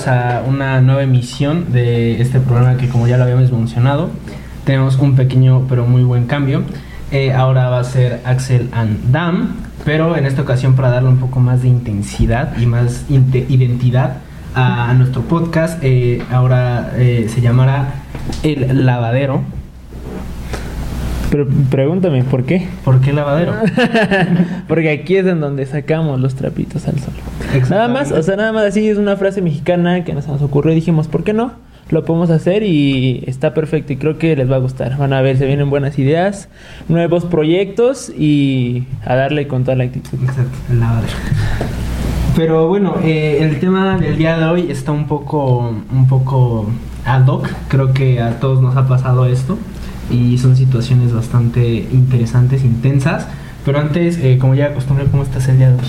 bienvenidos a una nueva emisión de este programa que como ya lo habíamos mencionado, tenemos un pequeño pero muy buen cambio. Eh, ahora va a ser Axel and Dam, pero en esta ocasión para darle un poco más de intensidad y más identidad a, nuestro podcast, eh, ahora eh, se llamará El Lavadero. Pero pregúntame, ¿por qué? ¿Por qué lavadero? Porque aquí es en donde sacamos los trapitos al sol. Nada más, o sea, nada más así es una frase mexicana que nos, nos ocurrió y dijimos, ¿por qué no? Lo podemos hacer y está perfecto y creo que les va a gustar. Van a ver, se vienen buenas ideas, nuevos proyectos y a darle con toda la actitud. Exacto, el lavadero. Pero bueno, eh, el tema del día de hoy está un poco, un poco ad hoc. Creo que a todos nos ha pasado esto y son situaciones bastante interesantes, intensas. Pero antes, eh, como ya acostumbré, ¿cómo estás el día de hoy?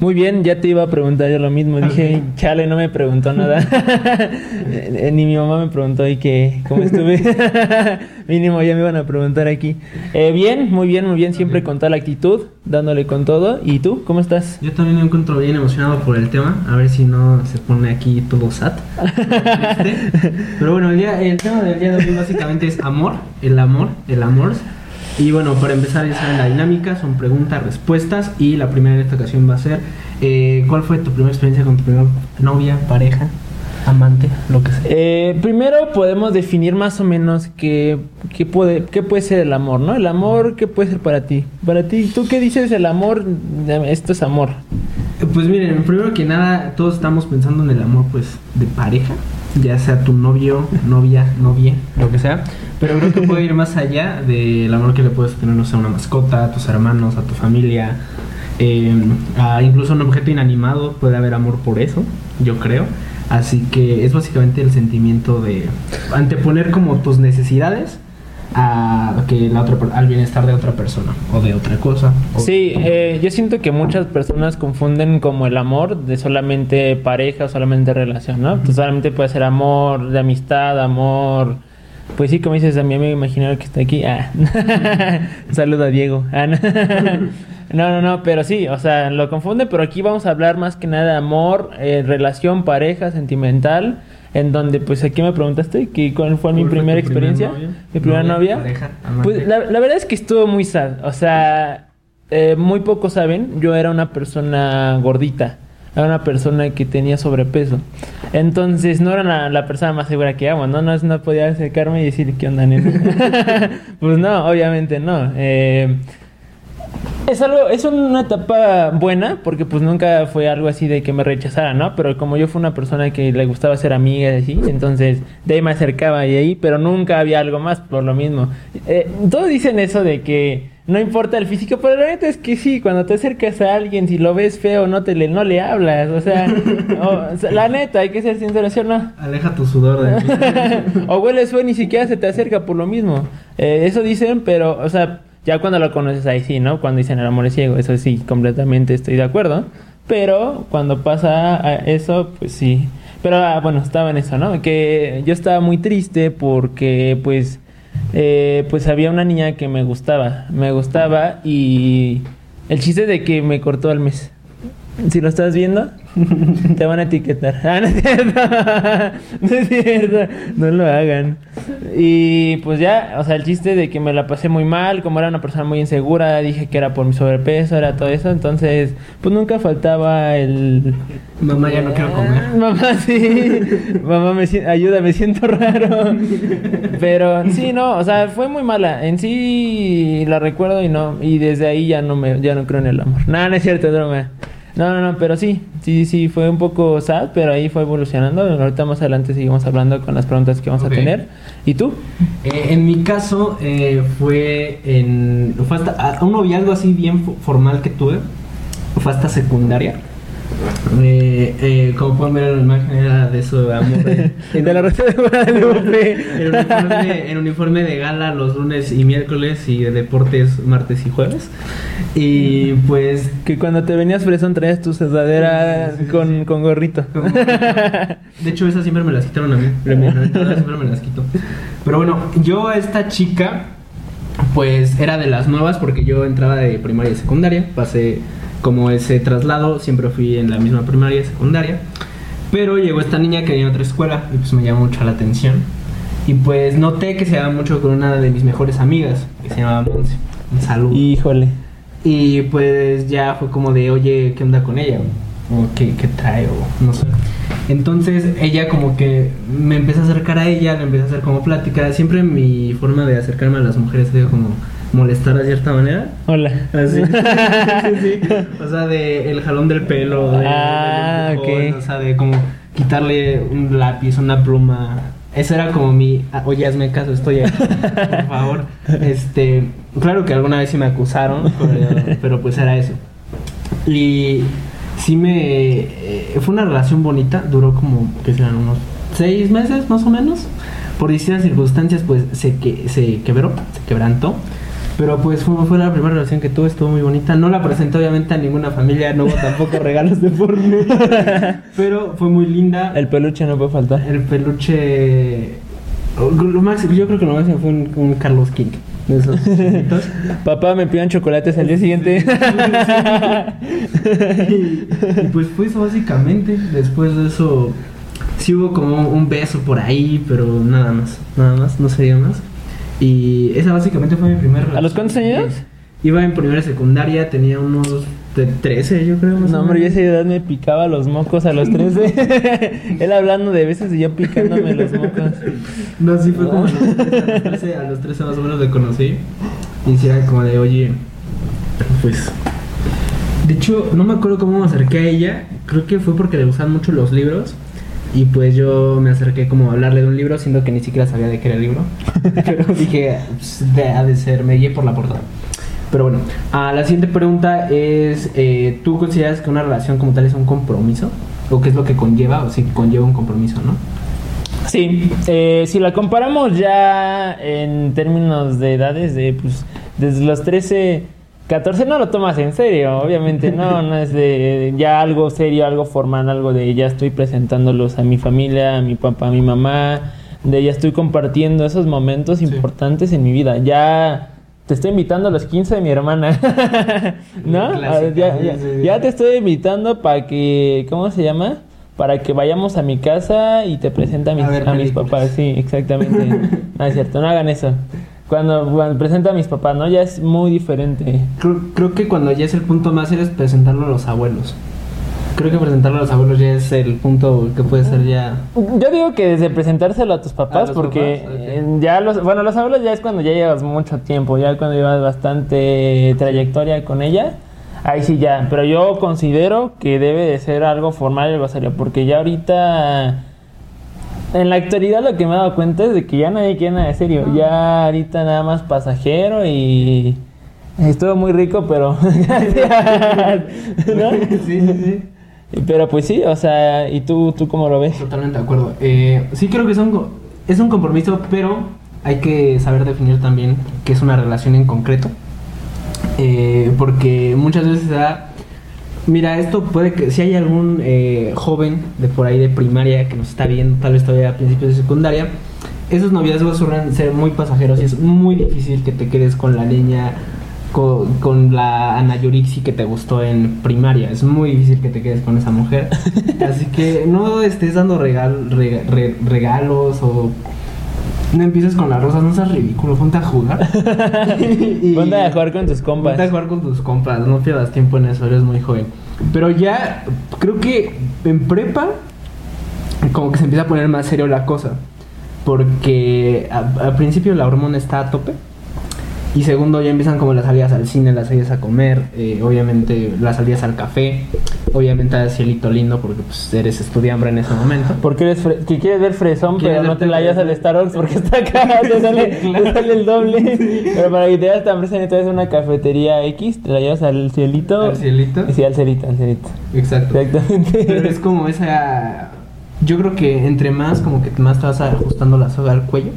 Muy bien, ya te iba a preguntar yo lo mismo. Dije, chale, no me preguntó nada. Eh, ni mi mamá me preguntó y que cómo estuve. Mínimo ya me iban a preguntar aquí. Eh, bien, muy bien, muy bien. Siempre con tal actitud, dándole con todo. ¿Y tú, cómo estás? Yo también me encuentro bien emocionado por el tema. A ver si no se pone aquí todo sat. Pero bueno, el, día, el tema del día de hoy básicamente es amor. El amor, el amor. Y bueno, para empezar ya saben la dinámica, son preguntas, respuestas y la primera en esta ocasión va a ser eh, ¿cuál fue tu primera experiencia con tu primera novia, pareja, amante, lo que sea? Eh, primero podemos definir más o menos qué, qué, puede, qué puede ser el amor, ¿no? El amor, ¿qué puede ser para ti? Para ti, ¿tú qué dices el amor? Esto es amor. Pues miren, primero que nada, todos estamos pensando en el amor pues de pareja, ya sea tu novio, novia, novia, lo que sea. Pero creo que puede ir más allá del amor que le puedes tener, no sé, a una mascota, a tus hermanos, a tu familia, eh, a incluso un objeto inanimado. Puede haber amor por eso, yo creo. Así que es básicamente el sentimiento de anteponer como tus necesidades a que la otra al bienestar de otra persona o de otra cosa. sí, eh, yo siento que muchas personas confunden como el amor de solamente pareja o solamente relación, ¿no? Solamente puede ser amor de amistad, amor pues sí, como dices, a mi amigo imaginario que está aquí. Ah. Un saludo a Diego. Ah, no. no. no, pero sí, o sea, lo confunde, pero aquí vamos a hablar más que nada de amor, eh, relación, pareja, sentimental, en donde, pues aquí me preguntaste que cuál fue mi primera experiencia, mi primera novia. pues la, verdad es que estuvo muy sad, o sea, eh, muy pocos saben, yo era una persona gordita era una persona que tenía sobrepeso. Entonces no era la, persona más segura que amo, ¿no? No, no podía acercarme y decir, ¿qué onda, nena? pues no, obviamente no. Eh, es algo, es una etapa buena, porque pues nunca fue algo así de que me rechazara, ¿no? Pero como yo fui una persona que le gustaba ser amiga y así, entonces de ahí me acercaba y ahí, pero nunca había algo más por lo mismo. Eh, todos dicen eso de que no importa el físico, pero la neta es que sí, cuando te acercas a alguien, si lo ves feo, no te le, no le hablas, o sea, la neta, hay que ser sincero, ¿sí o no? Aleja tu sudor de O hueles feo, ni siquiera se te acerca por lo mismo. Eh, eso dicen, pero, o sea, ya cuando lo conoces ahí sí, ¿no? Cuando dicen el amor es ciego, eso sí, completamente estoy de acuerdo. Pero cuando pasa eso, pues sí. Pero ah, bueno, estaba en eso, ¿no? Que yo estaba muy triste porque, pues, eh, pues había una niña que me gustaba, me gustaba y el chiste de que me cortó al mes. Si lo estás viendo, te van a etiquetar. Ah, no es cierto. No es cierto. No lo hagan. Y pues ya, o sea, el chiste de que me la pasé muy mal, como era una persona muy insegura, dije que era por mi sobrepeso, era todo eso. Entonces, pues nunca faltaba el. Mamá, ya no quiero comer. Mamá, sí. Mamá, me ayuda, me siento raro. Pero sí, no, o sea, fue muy mala. En sí la recuerdo y no. Y desde ahí ya no, me, ya no creo en el amor. Nada, no es cierto, drama. No, no, no, pero sí, sí, sí, fue un poco sad, pero ahí fue evolucionando. Ahorita más adelante seguimos hablando con las preguntas que vamos a tener. ¿Y tú? Eh, en mi caso eh, fue en... Fue hasta un noviazgo así bien formal que tuve. Fue hasta secundaria. Eh, eh, como pueden ver en la imagen era de de amor de, la receta de Guadalupe. en uniforme, en uniforme de gala los lunes y miércoles y de deportes martes y jueves. Y pues que cuando te venías fresón traías tu sudadera con, con, gorrito. De hecho esas siempre me las quitaron a mí siempre me las quito. Pero bueno yo a esta chica pues era de las nuevas porque yo entraba de primaria y secundaria pasé como ese traslado, siempre fui en la misma primaria y secundaria. Pero llegó esta niña que venía a otra escuela y pues me llamó mucho la atención. Y pues noté que se daba mucho con una de mis mejores amigas, que se llamaba Monse. Un saludo. Híjole. Y pues ya fue como de, oye, ¿qué onda con ella? O qué, qué trae, o no sé. Entonces ella como que me empezó a acercar a ella, le empecé a hacer como plática. Siempre mi forma de acercarme a las mujeres sido como molestar de cierta manera. Hola. Así. sí, sí. O sea, de el jalón del pelo, de, Ah, ok. o sea, de como quitarle un lápiz, una pluma. Eso era como mi, ah, oye, hazme caso, estoy aquí, por favor. Este, claro que alguna vez sí me acusaron, pero, pero pues era eso. Y sí me, eh, fue una relación bonita, duró como, que serán unos seis meses más o menos. Por distintas circunstancias, pues se, que, se quebró, se quebrantó. Pero pues fue, fue la primera relación que tuve, estuvo muy bonita. No la presenté obviamente a ninguna familia, no hubo tampoco regalos de por medio. Pero fue muy linda. El peluche no puede faltar. El peluche. Lo máximo, yo creo que lo máximo fue un, un Carlos King. De esos. Papá, me pidan chocolates al día siguiente. y, y pues fue eso básicamente. Después de eso, sí hubo como un beso por ahí, pero nada más. Nada más, no sería más. Y esa básicamente fue mi primera relación. ¿A los cuántos años? Iba en primera secundaria, tenía unos de 13, yo creo. más No, hombre, yo a esa edad me picaba los mocos a los 13. Él hablando de veces y yo picándome los mocos. No, sí fue como a los 13, a los 13, a los 13 más o menos le conocí. Y era como de, oye, pues... De hecho, no me acuerdo cómo me acerqué a ella. Creo que fue porque le gustan mucho los libros. Y pues yo me acerqué como a hablarle de un libro, siendo que ni siquiera sabía de qué era el libro. Pero dije, pues, de- ha de ser, me guié por la portada. Pero bueno, ah, la siguiente pregunta es, eh, ¿tú consideras que una relación como tal es un compromiso? ¿O qué es lo que conlleva? O si conlleva un compromiso, ¿no? Sí, eh, si la comparamos ya en términos de edades, de pues desde los 13, 14 no lo tomas en serio, obviamente no, no es de ya algo serio, algo formal, algo de ya estoy presentándolos a mi familia, a mi papá, a mi mamá, de ya estoy compartiendo esos momentos Sí. importantes en mi vida, ya te estoy invitando a los 15 de mi hermana, ¿no? Clásica, Ah, ya, ya- te estoy invitando para que, ¿cómo se llama? Para que vayamos a mi casa y te presente a mis, A mis papás. Sí, exactamente. no es cierto, no hagan eso. Cuando, cuando presenta a mis papás, ¿no? Ya es muy diferente. Creo, creo que cuando ya es el punto más serio es presentarlo a los abuelos. Creo que presentarlo a los abuelos ya es el punto que puede ser ya... Yo digo que desde presentárselo a tus papás, porque papás? Ya los, bueno, los abuelos ya es cuando ya llevas mucho tiempo, ya cuando llevas bastante trayectoria con ella, ahí sí ya, pero yo considero que debe de ser algo formal y algo serio, porque ya ahorita, en la actualidad lo que me he dado cuenta es de que ya nadie quiere nada de serio, ya ahorita nada más pasajero y... Estuvo muy rico, pero... Gracias. ¿No? sí, sí, sí. Pero pues sí, o sea, ¿y tú, tú cómo lo ves? Totalmente de acuerdo. Eh, sí creo que es un, co- es un compromiso, pero hay que saber definir también qué es una relación en concreto. Eh, porque muchas veces se da... Mira, esto puede que... Si hay algún eh, joven de por ahí de primaria que nos está viendo, tal vez todavía a principios de secundaria, esos noviazgos suelen ser muy pasajeros y es muy difícil que te quedes con la niña, con, con la Ana Yorixi que te gustó en primaria. Es muy difícil que te quedes con esa mujer. Así que no estés dando regal, rega- re- regalos o no empieces con las rosas, no seas ridículo, ponte a jugar. Y- Ponte a jugar con tus compas. Ponte a jugar con tus compas, no pierdas tiempo en eso, eres muy joven. Pero ya creo que en prepa como que se empieza a poner más serio la cosa. Porque a- al principio la hormona está a tope. Y segundo, ya empiezan como las salidas al cine, las salidas a comer, eh, obviamente las salidas al café, obviamente al cielito lindo porque pues eres estudiante en ese momento. Porque eres que quieres ver fresón, pero no te la hayas al fresón. Starbucks porque está acá, te sale, te sale el doble. Pero para que te veas tan fresón, entonces una cafetería X, te la llevas al cielito. Al cielito. Sí, al cielito, al cielito. Exacto. Exactamente. Pero es como esa. Yo creo que entre más, como que más te vas ajustando la soga al cuello.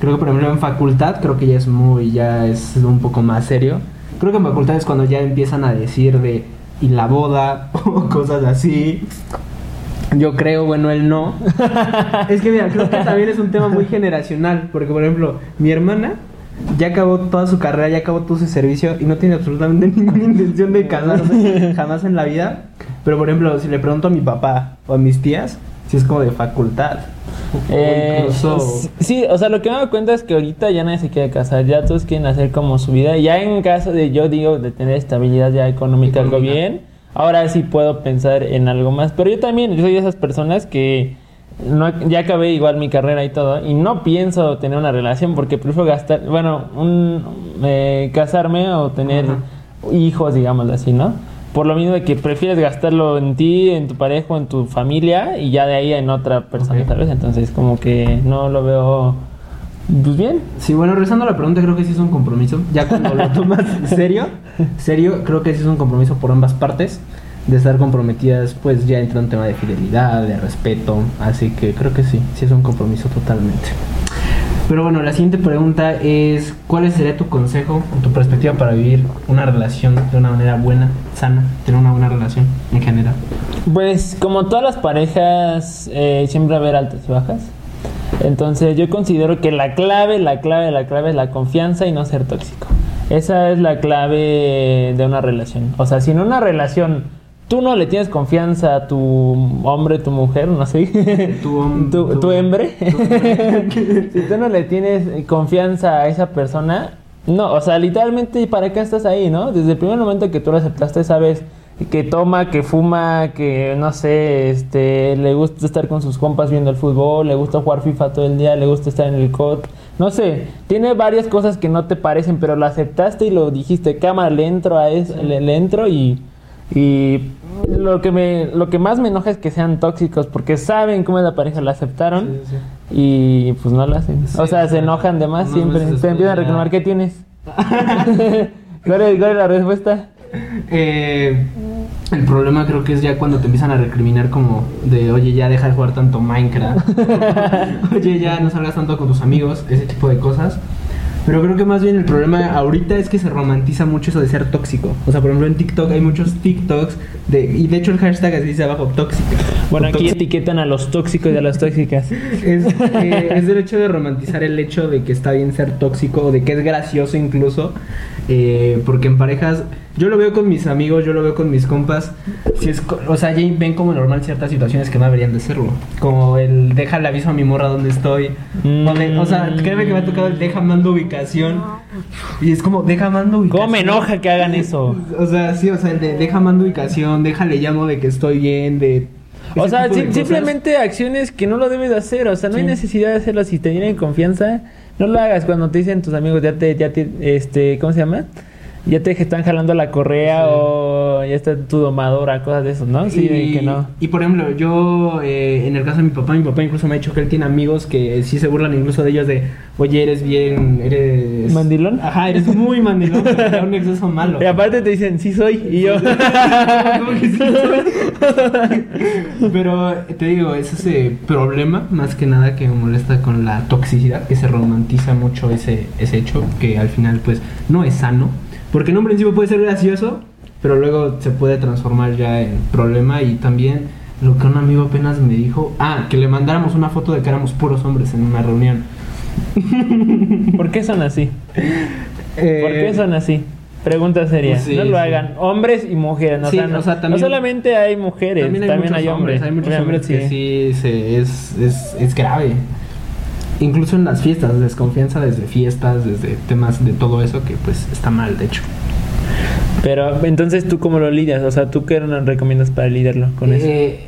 Creo que, por ejemplo, en facultad, creo que ya es muy, ya es un poco más serio. Creo que en facultad es cuando ya empiezan a decir de. Y la boda, o cosas así. Yo creo, bueno, él no. es que, mira, creo que también es un tema muy generacional. Porque, por ejemplo, mi hermana ya acabó toda su carrera, ya acabó todo su servicio y no tiene absolutamente ninguna intención de casarse jamás en la vida. Pero por ejemplo, si le pregunto a mi papá o a mis tías, si es como de facultad. Eh, incluso... Sí, o sea, lo que me doy cuenta es que ahorita ya nadie se quiere casar, ya todos quieren hacer como su vida. Ya en caso de, yo digo, de tener estabilidad ya económica, algo bien, ahora sí puedo pensar en algo más. Pero yo también, yo soy de esas personas que no, ya acabé igual mi carrera y todo, y no pienso tener una relación porque prefiero gastar, bueno, un, eh, casarme o tener Ajá. hijos, digamos así, ¿no? Por lo mismo de que prefieres gastarlo en ti, en tu pareja, en tu familia y ya de ahí en otra persona, Ok. ¿sabes? Entonces como que no lo veo pues bien. Sí, bueno, regresando a la pregunta, creo que sí es un compromiso. Ya cuando lo tomas serio, serio, creo que sí es un compromiso por ambas partes. De estar comprometidas, pues ya entra un tema de fidelidad, de respeto. Así que creo que sí, sí es un compromiso totalmente. Pero bueno, la siguiente pregunta es: ¿Cuál sería tu consejo o tu perspectiva para vivir una relación de una manera buena, sana, tener una buena relación en general? Pues como todas las parejas, eh, siempre va a haber altas y bajas. Entonces yo considero que la clave, la clave, la clave es la confianza y no ser tóxico. Esa es la clave de una relación. O sea, si en una relación tú no le tienes confianza a tu hombre, tu mujer, no sé, Tu hom- tu, tu- tu hembre, tu hembre. si tú no le tienes confianza a esa persona, no, o sea, literalmente para qué estás ahí, ¿no? Desde el primer momento que tú lo aceptaste, sabes que toma, que fuma, que no sé, este, le gusta estar con sus compas viendo el fútbol, le gusta jugar FIFA todo el día, le gusta estar en el COD, no sé, tiene varias cosas que no te parecen, pero lo aceptaste y lo dijiste, cámara, le entro a eso, le, le entro y y lo que me lo que más me enoja es que sean tóxicos porque saben cómo es la pareja, la aceptaron Sí, sí. y pues no lo hacen. Sí, o sea, se enojan de más siempre. Te empiezan a reclamar, ¿qué tienes? ¿Cuál es, cuál es la respuesta? Eh, el problema creo que es ya cuando te empiezan a recriminar como de, oye, ya deja de jugar tanto Minecraft. oye, ya no salgas tanto con tus amigos, ese tipo de cosas. Pero creo que más bien el problema ahorita es que se romantiza mucho eso de ser tóxico. O sea, por ejemplo, en TikTok hay muchos TikToks de, y de hecho el hashtag así dice abajo, tóxica. Bueno, aquí etiquetan a los tóxicos y a las tóxicas. Es, eh, es del hecho de romantizar el hecho de que está bien ser tóxico o de que es gracioso incluso. Eh, porque en parejas, yo lo veo con mis amigos, yo lo veo con mis compas. Si es, o sea, ya ven como normal ciertas situaciones que no deberían de serlo. Como el deja el aviso a mi morra donde estoy. O, de- o sea, créeme que me ha tocado el deja mando ubicación. Y es como, deja mando ubicación. ¿Cómo me enoja que hagan eso? O sea, sí, o sea, el de deja mando ubicación, déjale llamo de que estoy bien, de. O sea, simplemente acciones que no lo debes de hacer. O sea, no hay necesidad de hacerlo. Si te tienen confianza, no lo hagas. Cuando te dicen tus amigos, ya te, ya te, este, ¿cómo se llama? Ya te están jalando la correa Sí. o ya está tu domadora, cosas de eso, ¿no? Sí, y, que no. y, por ejemplo, yo, eh, en el caso de mi papá, mi papá incluso me ha dicho que él tiene amigos que sí se burlan incluso de ellos de, oye, eres bien, eres... ¿Mandilón? Ajá, eres muy mandilón, pero un exceso malo. Y aparte te dicen, sí soy, y yo. Como que sí soy. Pero te digo, es ese problema, más que nada, que me molesta con la toxicidad, que se romantiza mucho ese, ese hecho, que al final, pues, no es sano. Porque en un principio puede ser gracioso, pero luego se puede transformar ya en problema. Y también lo que un amigo apenas me dijo, ah, que le mandáramos una foto de que éramos puros hombres en una reunión. ¿Por qué son así? ¿Por Eh, qué son así? Pregunta seria. pues sí, no lo sí. hagan. Hombres y mujeres. ¿no? Sí, o sea, no, o sea, también- no solamente hay mujeres, también hay, muchos hombres. Hay muchos hombres que sí se- es, es, es grave. Incluso en las fiestas, desconfianza desde fiestas, desde temas de todo eso que pues está mal, de hecho. Pero entonces tú cómo lo lidias? O sea, ¿tú qué nos recomiendas para lidiarlo con eso? Eh,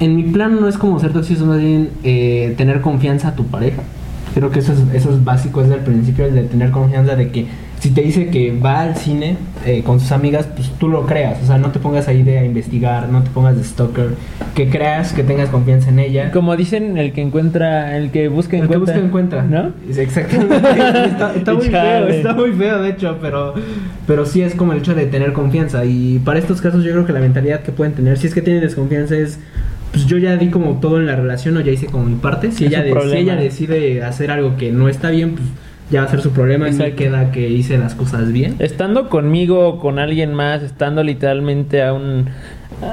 en mi plan no es como ser tóxico, es más bien eh, tener confianza a tu pareja. Creo que eso es, eso es básico desde el principio, el de tener confianza de que si te dice que va al cine eh, con sus amigas, pues tú lo creas. O sea, no te pongas ahí de a investigar, no te pongas de stalker. Que creas, que tengas confianza en ella. Como dicen, el que encuentra, el que busca El que encuentra. busca encuentra. ¿No? Exactamente. está, está muy feo, está muy feo, de hecho, pero, pero sí es como el hecho de tener confianza. Y para estos casos yo creo que la mentalidad que pueden tener, si es que tienen desconfianza, es, pues yo ya di como todo en la relación o ya hice como mi parte. Si, ella, de- si ella decide hacer algo que no está bien, pues ya va a ser su problema y me queda que hice las cosas bien. Estando conmigo o con alguien más, estando literalmente a un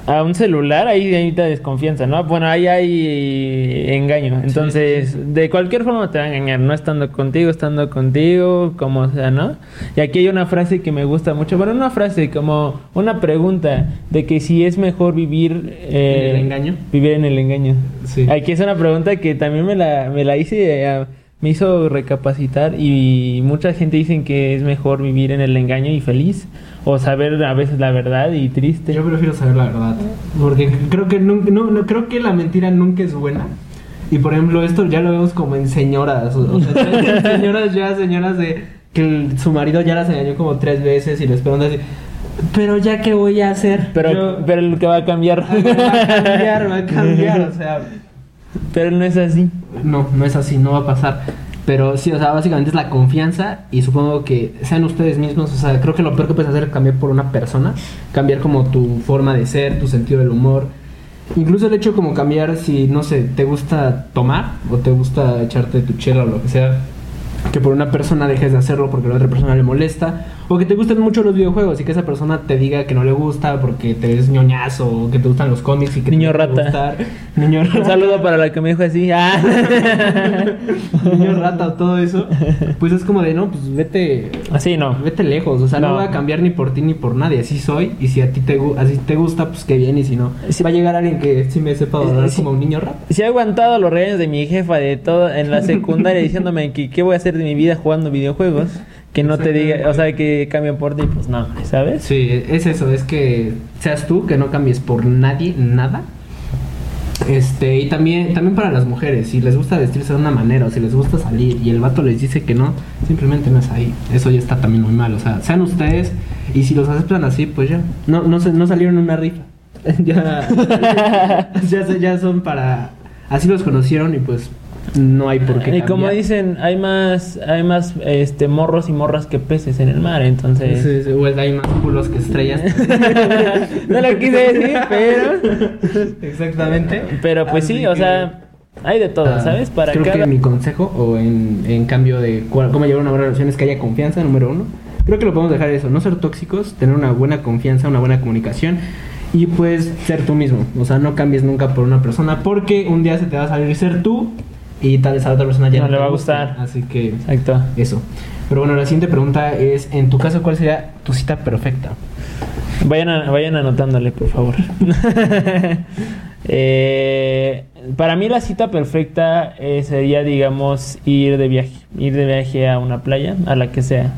a un celular, ahí hay desconfianza, ¿no? Bueno, ahí hay engaño. Entonces, de cualquier forma te van a engañar, no estando contigo, estando contigo, como sea, ¿no? Y aquí hay una frase que me gusta mucho, bueno, una frase como una pregunta de que si es mejor vivir eh, ¿En el engaño? Vivir en el engaño. Sí. Aquí es una pregunta que también me la, me la hice, eh, me hizo recapacitar y mucha gente dicen que es mejor vivir en el engaño y feliz o saber a veces la verdad y triste. Yo prefiero saber la verdad. Porque creo que nunca, no, no, creo que la mentira nunca es buena. Y por ejemplo, esto ya lo vemos como en señoras. O sea, señoras ya, señoras de que el- su marido ya las engañó como tres veces y les preguntan así. Pero ya qué voy a hacer. pero, Yo- pero el que va a cambiar. Va a cambiar, va a cambiar. O sea, pero no es así. no, no es así, no va a pasar. Pero sí, o sea, básicamente es la confianza y supongo que sean ustedes mismos, o sea, creo que lo peor que puedes hacer es cambiar por una persona, cambiar como tu forma de ser, tu sentido del humor. Incluso el hecho como cambiar si, no sé, te gusta tomar o te gusta echarte tu chela o lo que sea, que por una persona dejes de hacerlo porque a la otra persona le molesta, o que te gusten mucho los videojuegos y que esa persona te diga que no le gusta porque te ves ñoñazo o que te gustan los cómics y que Niño te rata. gustar. Niño rata. Un saludo para la que me dijo así. Ah. niño rata o todo eso, pues es como de no, pues vete, Así no. vete lejos, o sea, no. No. voy a cambiar ni por ti ni por nadie, así soy, y si a ti te, así te gusta, pues qué bien, y si no, Sí. va a llegar alguien que sí me sepa adorar Sí. como un niño rata. Si he aguantado los regaños de mi jefa de todo en la secundaria diciéndome que qué voy a hacer de mi vida jugando videojuegos, que no te diga, o sea, que cambien por ti, pues no, ¿sabes? Sí, es eso, es que seas tú, que no cambies por nadie, nada. Este, y también, también para las mujeres, si les gusta vestirse de una manera o si les gusta salir y el vato les dice que no, simplemente no es ahí. Eso ya está también muy mal, o sea, sean ustedes y si los aceptan así, pues ya. No, no, se- no salieron en una rifa. ya, ya, ya son para... Así los conocieron y pues no hay por qué Y como dicen, hay más, hay más este morros y morras que peces en el mar, entonces. Sí, sí, hay más culos que estrellas. no lo quise decir, pero. Exactamente. Pero pues sí, o sea, hay de todo, Ah, ¿sabes? Para creo cada. que mi consejo, o en, en cambio de cuál- cómo llevar una buena relación, es que haya confianza, número uno. Creo que lo podemos dejar eso, no ser tóxicos, tener una buena confianza, una buena comunicación y pues ser tú mismo. O sea, no cambies nunca por una persona porque un día se te va a salir ser tú y tal vez a la otra persona ya No le va a gustar. Así que Exacto. eso. Pero bueno, la siguiente pregunta es, en tu caso, ¿cuál sería tu cita perfecta? Vayan, a- vayan anotándole, por favor. Eh, para mí la cita perfecta eh, sería, digamos, ir de viaje. Ir de viaje a una playa, a la que sea.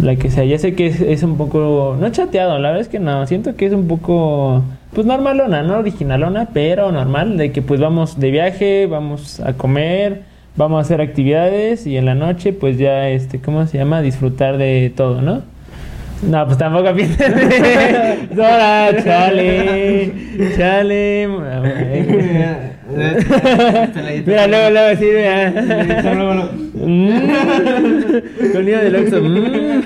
La que sea. Ya sé que es, es un poco... No chateado, la verdad es que no. Siento que es un poco... Pues normalona, no originalona, pero normal. De que pues vamos de viaje, vamos a comer, vamos a hacer actividades y en la noche pues ya, este, ¿cómo se llama? Disfrutar de todo, ¿no? No, pues tampoco pienses. Hola, chale. Chale. Mira, luego, luego, así, mira. Mm. Sonido del Oxxo. Mm.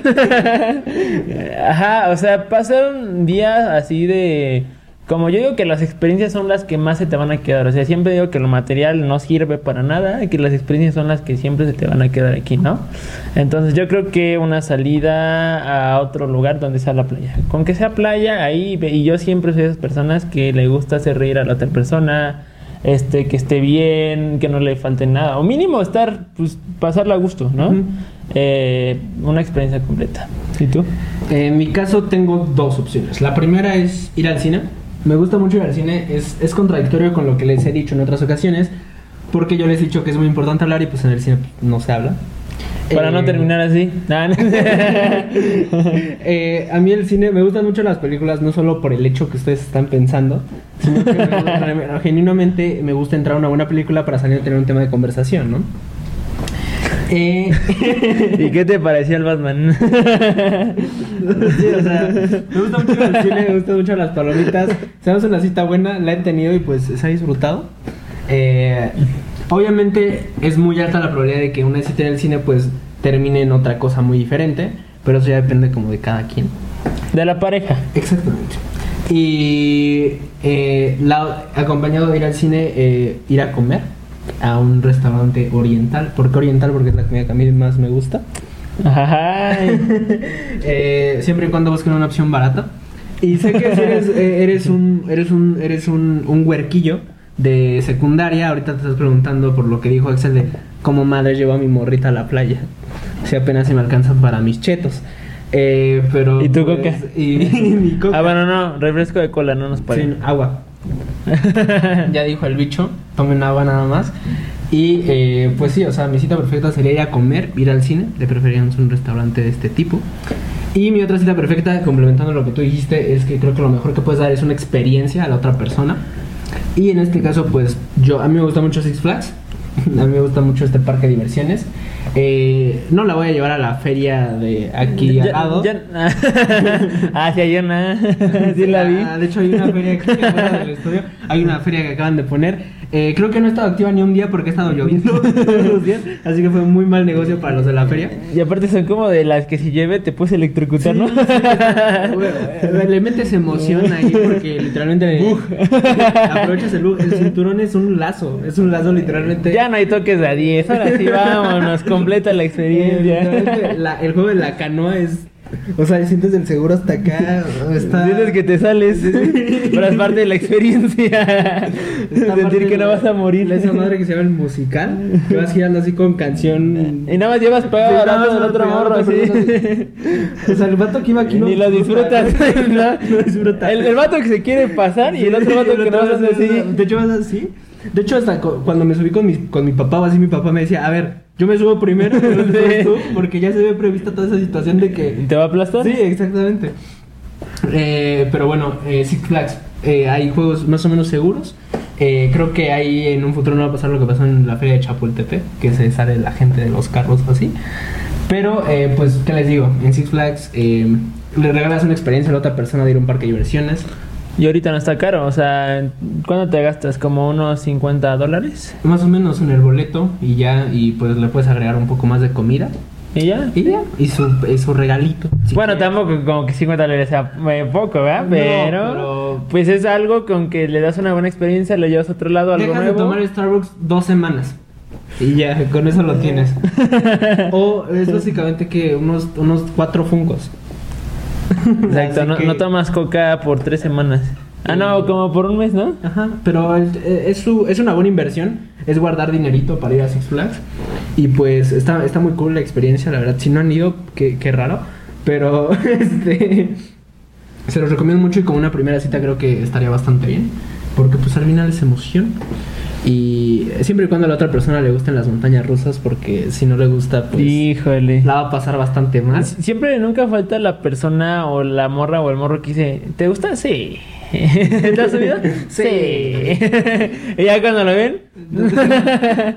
Ajá, o sea, pasar un día así de. Como yo digo que las experiencias son las que más se te van a quedar. O sea, siempre digo que lo material no sirve para nada y que las experiencias son las que siempre se te van a quedar aquí, ¿no? Entonces yo creo que una salida a otro lugar donde sea la playa. Con que sea playa, ahí. Y yo siempre soy de esas personas que le gusta hacer reír a la otra persona. Este, que esté bien, que no le falte nada. O mínimo estar, pues, pasarla a gusto, ¿no? Ujú. Eh, una experiencia completa. ¿Y tú? En mi caso tengo dos opciones. La primera es ir al cine. Me gusta mucho ir al cine. Es, es contradictorio con lo que les he dicho en otras ocasiones. Porque yo les he dicho que es muy importante hablar y pues en el cine no se habla. Para no Eh, terminar así. Ah, eh, a mí el cine me gustan mucho las películas, no solo por el hecho que ustedes están pensando, sino que me gusta- genuinamente me gusta entrar a una buena película para salir a tener un tema de conversación, ¿no? Eh, ¿Y qué te pareció el Batman? Sí, o sea, me gusta mucho el cine, me gustan mucho las palomitas. Sabemos una cita buena, la he tenido y pues se ha disfrutado. Eh, obviamente es muy alta la probabilidad de que una cita en el cine pues termine en otra cosa muy diferente, pero eso ya depende como de cada quien. De la pareja. Exactamente. Y eh, la- acompañado de ir al cine, eh, ir a comer. A un restaurante oriental. ¿Por qué oriental? Porque es la comida que a mí más me gusta. Eh, siempre y cuando busquen una opción barata. Y sé que si eres, eh, eres un eres un eres un, un huerquillo de secundaria, ahorita te estás preguntando por lo que dijo Axel de cómo madre llevo a mi morrita a la playa. Si apenas se me alcanzan para mis chetos. Eh, pero ¿Y tu pues, coca? Y, mi coca. Ah, bueno, no, refresco de cola, no nos paga. Sí, agua. ya dijo el bicho, tomen agua nada más. Y eh, pues sí, o sea, mi cita perfecta sería ir a comer, ir al cine, de preferencia un restaurante de este tipo. Y mi otra cita perfecta, complementando lo que tú dijiste, es que creo que lo mejor que puedes dar es una experiencia a la otra persona. Y en este caso, pues yo, a mí me gusta mucho Six Flags, a mí me gusta mucho este parque de diversiones. Eh, no la voy a llevar a la feria de aquí al lado. Ya, ah, sí, una. sí la vi. Ah, de hecho, hay una feria aquí afuera del estudio. Hay una feria que acaban de poner. Eh, creo que no he estado activa ni un día porque ha estado lloviendo todos los días. Así que fue muy mal negocio para los de la feria. Y aparte son como de las que si lleve te puedes electrocutar, ¿no? Eh, Le metes emoción ahí porque literalmente aprovechas el bug. El cinturón es un lazo, es un lazo literalmente. Ya no hay toques de a 10, ahora sí vámonos, completa la experiencia. Literalmente, la- el juego de la canoa es. O sea, sientes el seguro hasta acá. Está. Sientes que te sales, pero es parte de la experiencia. Sentir que no vas a morir. Esa madre que se llama el musical. Que vas girando así con canción. Y nada más llevas pegado al Nada otro, morro así. O sea, el vato que iba aquí no Ni lo disfrutas. no, no disfruta. El, el vato que se quiere pasar y el otro vato El que no vas a así. De hecho, vas así. De hecho, hasta cu- cuando me subí con mi, con mi papá, así mi papá me decía, a ver, yo me subo primero, tú, porque ya se ve prevista toda esa situación de que... ¿Te va a aplastar? Sí, exactamente. Eh, pero bueno, eh, Six Flags, eh, hay juegos más o menos seguros. Eh, creo que ahí en un futuro no va a pasar lo que pasó en la feria de Chapultepec, que se sale la gente de los carros así. Pero, eh, pues, ¿qué les digo? En Six Flags le regalas una experiencia a la otra persona de ir a un parque de diversiones. Y ahorita no está caro, o sea, ¿cuándo te gastas? ¿Como unos 50 dólares? Más o menos en el boleto y ya, y pues le puedes agregar un poco más de comida. ¿Y ya? Y ya, y su, y su regalito. si bueno, quieres. tampoco como que 50 dólares sea eh, poco, ¿verdad? No, pero, pero- pues es algo con que le das una buena experiencia, le llevas a otro lado algo Dejas de nuevo. tomar Starbucks dos semanas. Y ya, con eso lo tienes. o es básicamente que unos, unos cuatro funcos. Exacto, no, que- no tomas coca por tres semanas. Ah, no, como por un mes, ¿no? Ajá, pero eh, es, su- es una buena inversión. Es guardar dinerito para ir a Six Flags. Y pues está, está muy cool la experiencia, la verdad. Si no han ido, qué, qué raro. Pero este se los recomiendo mucho y como una primera cita creo que estaría bastante bien. Porque pues al final es emoción. Y siempre y cuando a la otra persona le gusten las montañas rusas, porque si no le gusta, pues Híjole. la va a pasar bastante mal. Siempre nunca falta la persona o la morra o el morro que dice, ¿te gusta? Sí. ¿Te has subido? Sí. y ya cuando lo ven,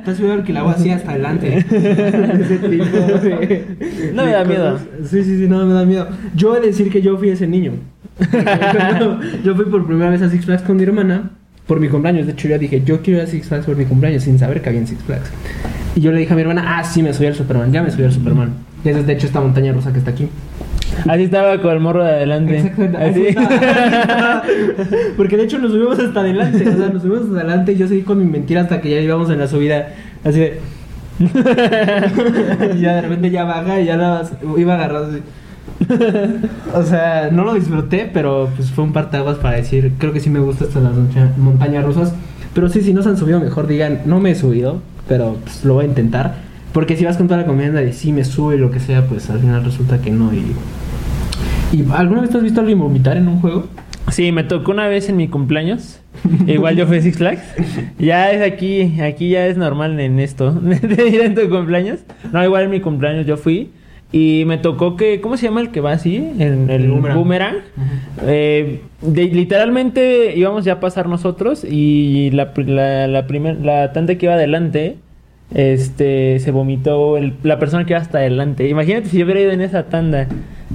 ¿Te has subido que la hago así hasta adelante? Ese tipo de- No me da miedo. Sí, sí, sí, no me da miedo. Yo he de decir que yo fui ese niño. Yo fui por primera vez a Six Flags con mi hermana por mi cumpleaños. De hecho, yo dije, yo quiero ir a Six Flags por mi cumpleaños sin saber que había en Six Flags. Y yo le dije a mi hermana, ah, sí, me subí al Superman, ya me subí al Superman. Y esa es de hecho esta montaña rusa que está aquí. así estaba con el morro de adelante. Así. Porque de hecho nos subimos hasta adelante. O sea, nos subimos hasta adelante y yo seguí con mi mentira hasta que ya íbamos en la subida. Así de. y ya de repente ya baja y ya nada más iba agarrado así. O sea, no lo disfruté, pero pues fue un parteaguas para decir, creo que sí me gusta estas las monta- montañas rusas. Pero sí, si no se han subido, mejor digan, no me he subido, pero pues, lo voy a intentar. Porque si vas con toda la confianza de sí me sube lo que sea, pues al final resulta que no. Y, ¿Y alguna vez has visto a alguien vomitar en un juego? Sí, me tocó una vez en mi cumpleaños. Igual yo fui Six Flags. Ya es aquí, aquí ya es normal en esto. De ir en tu cumpleaños. No, igual en mi cumpleaños yo fui. Y me tocó que, ¿cómo se llama el que va así? En el, El boomerang. boomerang. Eh, de- literalmente íbamos ya a pasar nosotros y la, la, la, primer, la tante que iba adelante este se vomitó el- la persona que iba hasta adelante. Imagínate si yo hubiera ido en esa tanda.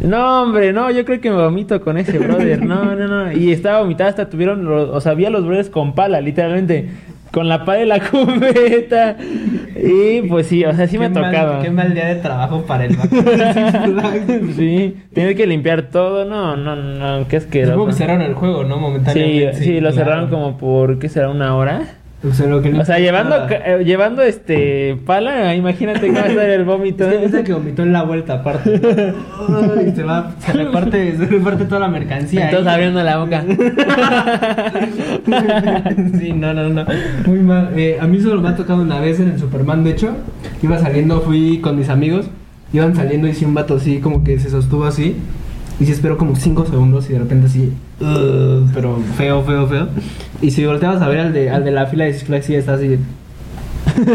No, hombre, no, yo creo que me vomito con ese brother. No, no, no. Y estaba vomitada hasta tuvieron, los- o sea, había los brothers con pala, literalmente. Con la pala de la cubeta. Y pues sí, o sea, sí me Qué mal- tocaba. qué mal día de trabajo para el. Sí, tiene que limpiar todo. No, no, no, qué Supongo que asqueroso. cerraron el juego, ¿no? Sí, Momentáneamente. sí, lo claro. cerraron como por, ¿qué será? ¿Una hora? O sea, lo que O sea, llevando, ca- eh, llevando este pala, imagínate cómo va a estar el vómito. Es que que vomitó en la vuelta aparte. Ay, se va, se reparte, se reparte toda la mercancía. Ahí. abriendo la boca. sí, no, no, no. Muy mal. Eh, a mí solo me ha tocado una vez en el Superman, de hecho. Iba saliendo, fui con mis amigos. Iban saliendo y sí, un vato así, como que se sostuvo así. Y sí esperó como 5 segundos y de repente así. Pero feo, feo, feo. Y si volteabas a ver al de, al de la fila de Six Flags, sí está así.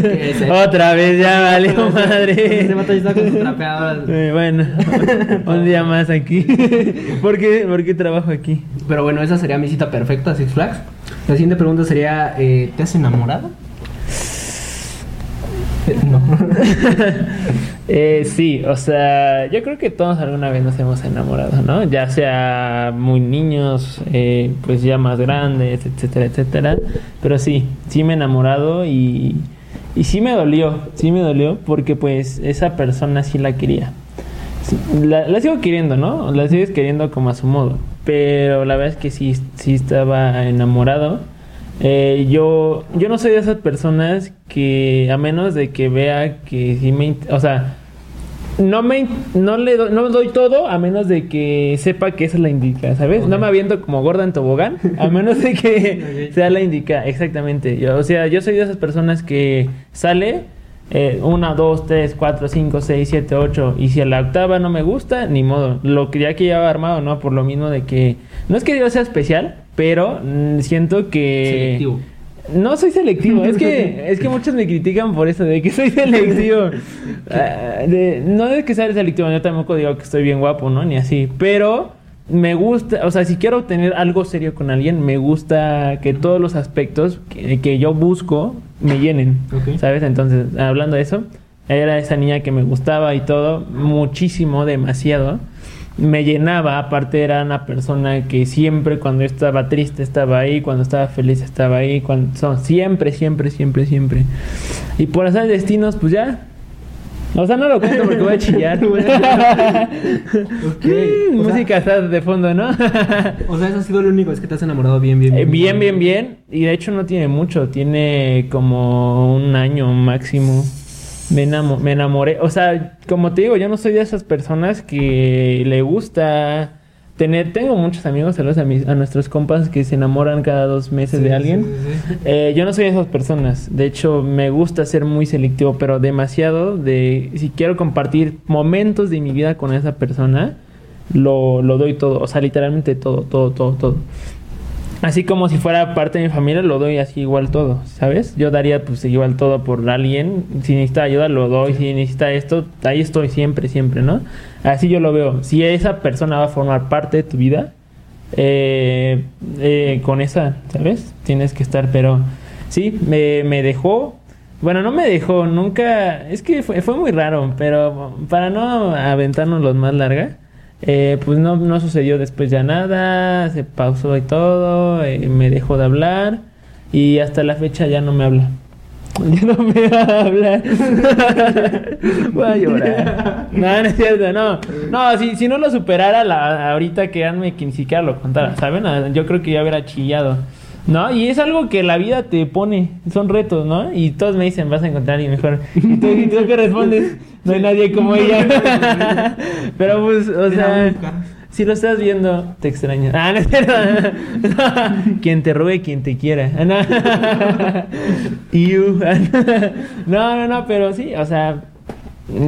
Ese- Otra vez ya valió Ese madre. vato ya está con su trapeadora. Eh, bueno, un día más aquí. ¿Por qué, ¿Por qué trabajo aquí? Pero bueno, esa sería mi cita perfecta, Six Flags. La siguiente pregunta sería, eh, ¿te has enamorado? No. Eh, sí, o sea, yo creo que todos alguna vez nos hemos enamorado, ¿no? Ya sea muy niños, eh, pues ya más grandes, etcétera, etcétera. Pero sí, sí me he enamorado y, y sí me dolió, sí me dolió porque pues esa persona sí la quería. La, la sigo queriendo, ¿no? La sigues queriendo como a su modo. Pero la verdad es que sí, sí estaba enamorado. Eh, yo, yo no soy de esas personas que a menos de que vea que sí me... O sea, no me no le doy, no doy todo a menos de que sepa que esa es la indica, ¿sabes? No me aviento como gorda en tobogán, a menos de que sea la indica, exactamente. Yo, o sea, yo soy de esas personas que sale eh, una, dos, tres, cuatro, cinco, seis, siete, ocho, y si a la octava no me gusta, ni modo. Lo que ya que llevaba armado, ¿no? Por lo mismo de que no es que yo sea especial, pero mm, siento que Selectivo. no soy selectivo, es que es que muchos me critican por eso de que soy selectivo. Ah, de- no de que sea selectivo, yo tampoco digo que estoy bien guapo, ¿no? Ni así, pero me gusta, o sea, si quiero tener algo serio con alguien, me gusta que todos los aspectos que, que yo busco me llenen, Ok. ¿sabes? Entonces, hablando de eso, era esa niña que me gustaba y todo, muchísimo, demasiado. Me llenaba, aparte era una persona que siempre cuando estaba triste estaba ahí, cuando estaba feliz estaba ahí, cuando son siempre, siempre, siempre, siempre. Y por hacer destinos, pues ya. O sea, no lo cuento porque voy a chillar. Ok. Mm, O sea- Música está de fondo, ¿no? O sea, eso ha sido lo único, es que te has enamorado bien, bien, Eh, bien, bien, bien. Y de hecho no tiene mucho, tiene como un año máximo. Me enamoré. O sea, como te digo, yo no soy de esas personas que le gusta tener. Tengo muchos amigos, saludos a, mis, a nuestros compas que se enamoran cada dos meses Sí, de alguien. sí, sí, sí. Eh, yo no soy de esas personas. De hecho, me gusta ser muy selectivo, pero demasiado de si quiero compartir momentos de mi vida con esa persona, lo, lo doy todo. O sea, literalmente todo, todo, todo, todo. Así como si fuera parte de mi familia, lo doy así igual todo, ¿sabes? Yo daría pues igual todo por alguien. Si necesita ayuda, lo doy. Si necesita esto, ahí estoy siempre, siempre, ¿no? Así yo lo veo. Si esa persona va a formar parte de tu vida, eh, eh, con esa, ¿sabes? Tienes que estar, pero sí, me, me dejó. Bueno, no me dejó, nunca. Es que fue, fue muy raro, pero para no aventarnos los más larga, eh, pues no, no sucedió después ya nada, se pausó y todo, eh, me dejó de hablar y hasta la fecha ya no me habla. Ya no me va a hablar. Voy a llorar. No, no es cierto, no. No, si, si no lo superara la, ahorita quedarme que ni siquiera lo contara, ¿saben? Ah, Yo creo que ya hubiera chillado. ¿No? Y es algo que la vida te pone, son retos, ¿no? Y todos me dicen, vas a encontrar a alguien mejor. Y tú, y tú que respondes, no hay nadie como ella. Pero pues, o sea, si lo estás viendo, te extraño. Ah, no es cierto. quien te robe, quien te quiera. No. Iu. no, no, no, pero sí, o sea,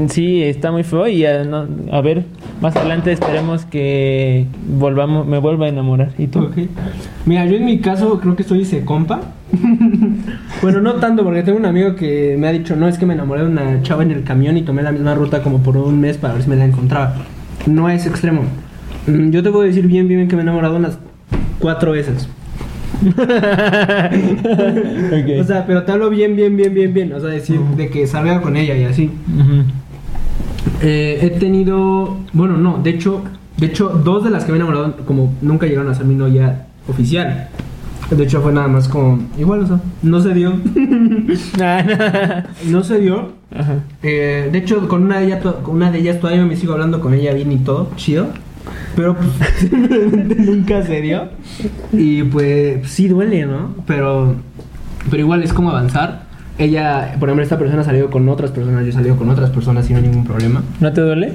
sí, está muy feo y a, no- a ver, más adelante esperemos que volvamos, me vuelva a enamorar. ¿Y tú? Mira, yo en mi caso creo que soy ese compa. bueno, no tanto, porque tengo un amigo que me ha dicho, no, es que me enamoré de una chava en el camión y tomé la misma ruta como por un mes para ver si me la encontraba. No es extremo. Mm, Yo te puedo decir bien, bien que me he enamorado unas cuatro veces. O sea, pero te hablo bien, bien, bien, bien, bien. O sea, decir, de que salga con ella y así. Eh, he tenido, bueno, no, de hecho, de hecho, dos de las que me he enamorado, como nunca llegaron a ser mi novia oficial. De hecho, fue nada más como, igual, o sea, no se dio. No se dio. Ajá. Eh, de hecho, con una de ellas, con una de ellas todavía me sigo hablando con ella bien y todo, chido. Pero pues simplemente nunca se dio. Y pues sí duele, ¿no? Pero Pero igual es como avanzar. Ella, por ejemplo, esta persona ha salido con otras personas, yo he salido con otras personas sin ningún problema. ¿No te duele?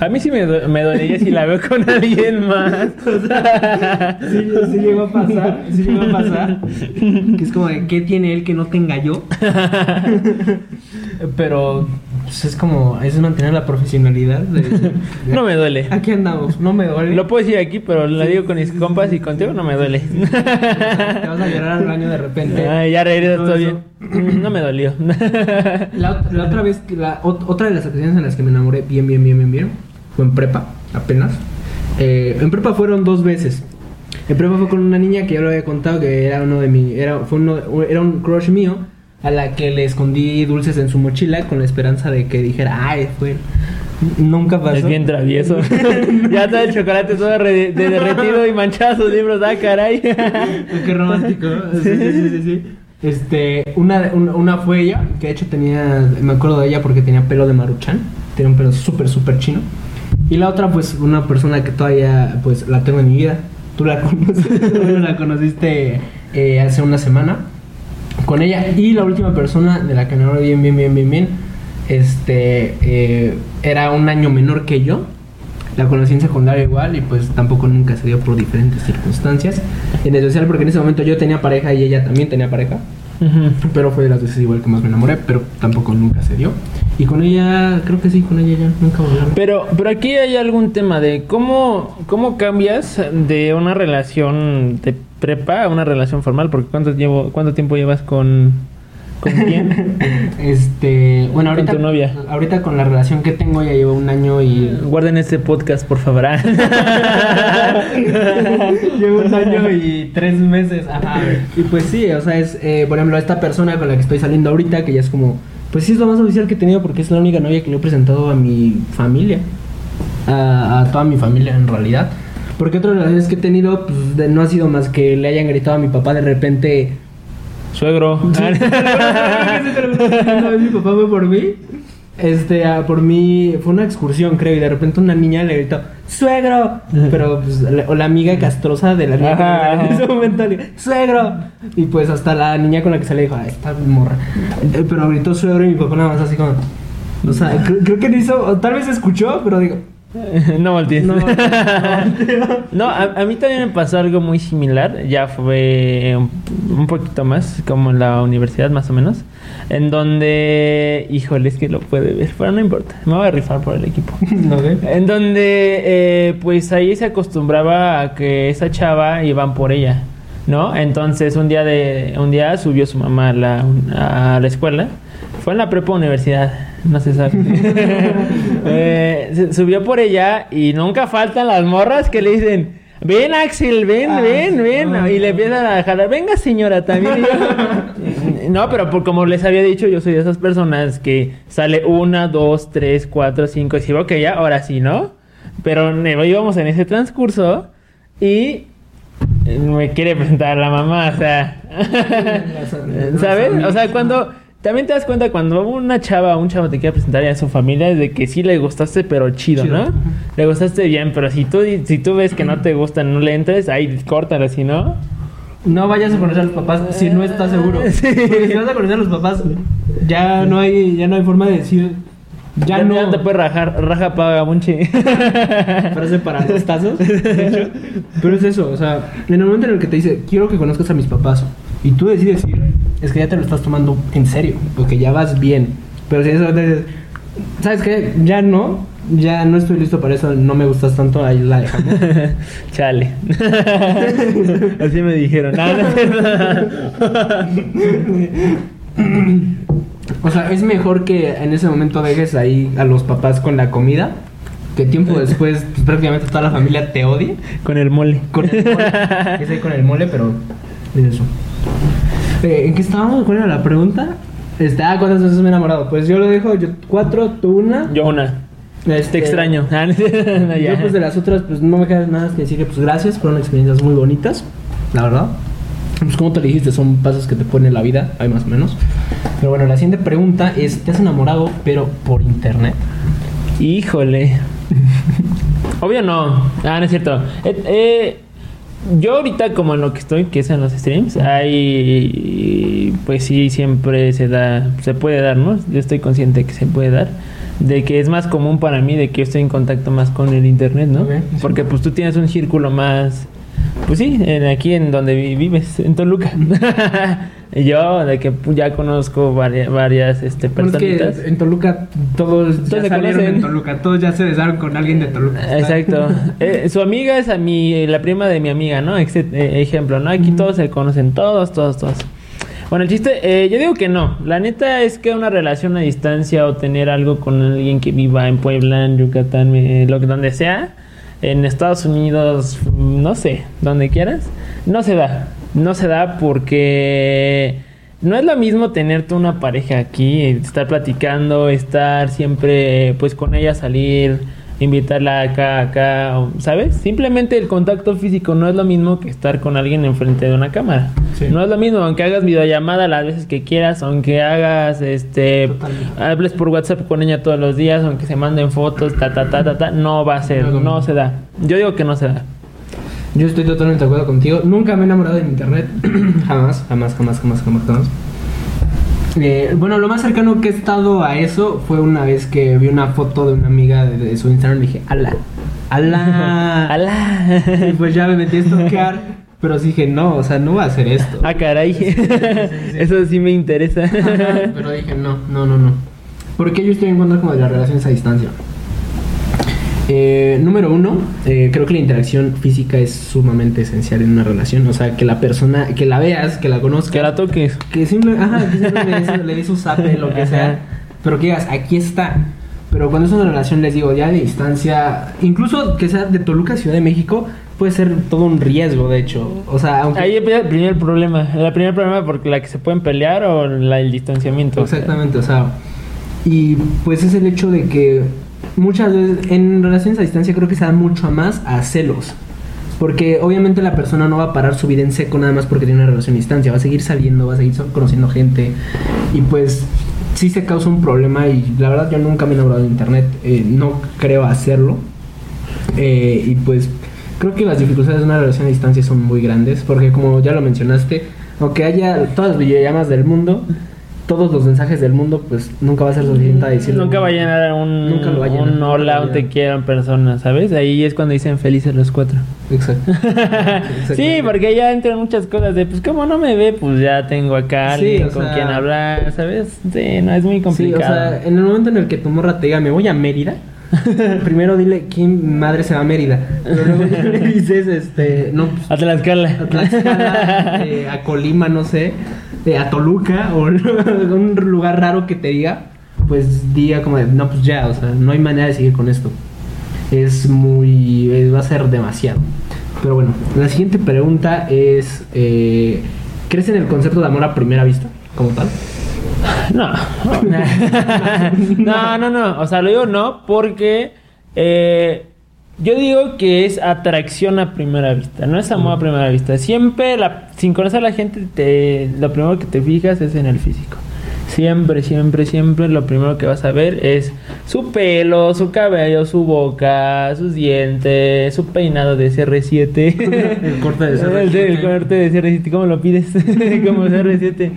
A mí sí me, du- me dolería si la veo con alguien más. Sí, sí llegó a pasar, sí llegó a pasar. Que es como de, ¿qué tiene él que no tenga yo? Pero pues, es como, es mantener la profesionalidad. de- de- No me duele. Aquí andamos, no me duele. Lo puedo decir aquí, pero lo digo con mis compas y contigo no me duele. Te vas a llorar al baño de repente. Ay, ya regresas Todo todo bien. No me dolió. La, la otra vez, la, ot- otra de las ocasiones en las que me enamoré bien, bien, bien, bien, bien, fue en prepa, apenas. Eh, en prepa fueron dos veces. En prepa fue con una niña que ya lo había contado que era uno de mi, era, fue uno, era un crush mío a la que le escondí dulces en su mochila con la esperanza de que dijera, ay, fue. él". Nunca pasó. Es bien travieso. ya está el chocolate todo de- derretido y manchado sus libros. Ah, caray. Qué romántico. Sí, sí, sí, sí, sí. Este, una, una, una fue ella, que de hecho tenía, me acuerdo de ella porque tenía pelo de maruchan, tenía un pelo súper, súper chino. Y la otra, pues, una persona que todavía, pues, la tengo en mi vida. Tú la conoces, tú la conociste eh, hace una semana con ella. Y la última persona de la que me bien, bien, bien, bien, bien, este, eh, era un año menor que yo. La conocí en secundaria igual y pues tampoco nunca se dio por diferentes circunstancias. En especial porque en ese momento yo tenía pareja y ella también tenía pareja. Pero fue de las veces igual que más me enamoré, pero tampoco nunca se dio. Y con ella, creo que sí, con ella ya nunca volvieron. Pero, pero aquí hay algún tema de cómo, cómo cambias de una relación de prepa a una relación formal. Porque ¿cuánto, llevo, cuánto tiempo llevas con, con quién? Este, bueno, Con ahorita tu novia. ahorita con la relación que tengo ya llevo un año y Guarden este podcast, por favor. Llevo un año y tres meses. Ajá. Y pues sí, o sea, es, eh, por ejemplo, esta persona con la que estoy saliendo ahorita, que ya es como, pues sí es lo más oficial que he tenido porque es la única novia que le he presentado a mi familia. A, a toda mi familia, en realidad. Porque otras relaciones que he tenido, pues de- no ha sido más que le hayan gritado a mi papá de repente. Suegro. Una vez mi papá fue por mí. Este, a- por mí, fue una excursión, creo, y de repente una niña le gritó, ¡Suegro! Pero, pues, la, o la amiga castrosa de la niña que en ese momento le dijo, ¡Suegro! Y pues hasta la niña con la que salí dijo, ¡Ay, esta morra! Eh, Pero gritó suegro y mi papá nada más así como. O sea, creo, creo que no hizo, o tal vez escuchó, pero digo, no voltees. no, No, no, a, a mí también me pasó algo muy similar. Ya fue un, un poquito más, como en la universidad más o menos. En donde, híjole, es que lo puede ver, pero no importa. Me voy a rifar por el equipo. no sé. En donde, eh, pues ahí se acostumbraba a que esa chava iban por ella, ¿no? Entonces un día de, un día subió su mamá a la, a la escuela. Fue en la prepa universidad, no se sabe. Eh, se- subió por ella y nunca faltan las morras que le dicen, ven Axel, ven, Ah, ven, ven. Y le empiezan a jalar, venga señora también. Yo, no, pero por, como les había dicho, yo soy de esas personas que sale una, dos, tres, cuatro, cinco, y si veo que ya, ahora sí, ¿no? Pero ne- íbamos en ese transcurso y eh, me quiere presentar a la mamá, o sea, ¿sabes? O sea, cuando también te das cuenta cuando una chava o un chavo te quiere presentar a su familia es de que sí le gustaste, pero chido, Chido. ¿no? Le gustaste bien, pero si tú si tú ves que no te gustan, no le entres, ahí córtalo, si no. No vayas a conocer a los papás si no estás seguro. Sí. Si vas a conocer a los papás, ya no hay, ya no hay forma de decir, ya, Ya, no. te puedes rajar, raja paga munchi. Frase para los tazos. de hecho. Pero es eso, o sea, en el momento en el que te dice, quiero que conozcas a mis papás, y tú decides ir, es que ya te lo estás tomando en serio, porque ya vas bien. Pero si eso dices, ¿sabes qué? Ya no, ya no estoy listo para eso, no me gustas tanto, ahí la dejamos. Chale. Así me dijeron. No. O sea, es mejor que en ese momento dejes ahí a los papás con la comida, que tiempo después pues, prácticamente toda la familia te odie. Con el mole. Con el mole. Es ahí con el mole, pero es eso. Eh, ¿En qué estábamos? ¿Cuál era la pregunta? Este, ah, ¿cuántas veces me he enamorado? Pues yo lo dejo, yo cuatro, tú una. Yo una. Este, Te extraño. Ah, no. Yo pues de las otras, pues no me queda nada que decir que pues gracias, fueron experiencias muy bonitas, la verdad. Pues como te dijiste, son pasos que te pone la vida, hay más o menos. Pero bueno, la siguiente pregunta es, ¿te has enamorado pero por internet? Híjole. Obvio no. Ah, no es cierto. Eh, eh, yo ahorita como en lo que estoy, que es en los streams, hay, pues sí, siempre se da, se puede dar, ¿no? Yo estoy consciente que se puede dar, de que es más común para mí de que yo estoy en contacto más con el internet, ¿no? Sí. Porque pues tú tienes un círculo más, pues sí, en, aquí en donde vi- vives, en Toluca. Y yo de que pues, ya conozco varias, varias este, Bueno, es personitas. que en Toluca todos, ya se salieron conocen. en Toluca, todos ya se besaron con alguien de Toluca. Exacto. Eh, su amiga es a mi, la prima de mi amiga, ¿no? Ex- eh, ejemplo, ¿no? Aquí todos se conocen, todos, todos, todos. Bueno, el chiste, eh, yo digo que no. La neta es que una relación a distancia o tener algo con alguien que viva en Puebla, en Yucatán, eh, lo que donde sea, en Estados Unidos, no sé, donde quieras, no se da. No se da porque no es lo mismo tener tú una pareja aquí, estar platicando, estar siempre pues con ella, salir, invitarla acá, acá, ¿sabes? Simplemente el contacto físico no es lo mismo que estar con alguien enfrente de una cámara. Sí. No es lo mismo, aunque hagas videollamada las veces que quieras, aunque hagas, este, Totalmente. hables por WhatsApp con ella todos los días, aunque se manden fotos, ta, ta, ta, ta, ta, no va a ser, No no se da. Yo digo que no se da. Yo estoy totalmente de acuerdo contigo. Nunca me he enamorado de internet. jamás, jamás, jamás, jamás, jamás, jamás. Eh, bueno, lo más cercano que he estado a eso fue una vez que vi una foto de una amiga de, de su Instagram y dije, ala, ala. ¡Alá! Y pues ya me metí a stalkear, pero sí dije, no, o sea, no voy a hacer esto. Ah, caray. Eso sí me interesa. Ajá, pero dije, no, no, no, no. Porque yo estoy en contra como de las relaciones a distancia. Eh, número uno, eh, creo que la interacción física es sumamente esencial en una relación. O sea, que la persona, que la veas, que la conozcas, Que la toques. que simple, ajá, que le des- un zape, lo que sea. Pero que digas, aquí está. Pero cuando es una relación, les digo, ya de distancia, incluso que sea de Toluca a Ciudad de México, puede ser todo un riesgo, de hecho. O sea, aunque. Ahí empieza el primer problema. El primer problema porque la que se pueden pelear o la, el distanciamiento. Exactamente, o sea, y pues es el hecho de que muchas veces en relaciones a distancia creo que se da mucho más a celos. Porque obviamente la persona no va a parar su vida en seco nada más porque tiene una relación a distancia, va a seguir saliendo, va a seguir conociendo gente. Y pues sí se causa un problema y la verdad yo nunca me he enamorado de internet, eh, no creo hacerlo. Eh, y pues creo que las dificultades de una relación a distancia son muy grandes. Porque como ya lo mencionaste, aunque haya todas las videollamadas del mundo, todos los mensajes del mundo, pues nunca va a ser suficiente a decirlo. Nunca va a llenar un, Nunca lo va a llenar, un hola, un te llenar. quiero en persona, ¿sabes? Ahí es cuando dicen felices los cuatro. Exacto. sí, porque ya entran muchas cosas de, pues, como no me ve, pues ya tengo acá Sí, alguien o con sea- quien hablar, ¿sabes? Sí, no, es muy Sí, o complicado. sea, en el momento en el que tu morra te diga, me voy a Mérida, primero dile, ¿quién madre se va a Mérida? Pero luego ya le dices, este, no, pues, A Tlaxcala. a Tlaxcala, eh, a Colima, no sé, eh, a Toluca o un lugar raro que te diga, pues diga como de, no, pues ya, o sea, no hay manera de seguir con esto. Es muy, va a ser demasiado. Pero bueno, la siguiente pregunta es, eh, ¿crees en el concepto de amor a primera vista como tal? No. no, no, no. O sea, lo digo no porque eh, yo digo que es atracción a primera vista, no es amor a primera vista. Siempre, la, sin conocer a la gente, te, lo primero que te fijas es en el físico. Siempre, siempre, siempre lo primero que vas a ver es su pelo, su cabello, su boca, sus dientes, su peinado de CR7. El corte de El, CR7. el corte de CR7, ¿cómo lo pides? Como CR7.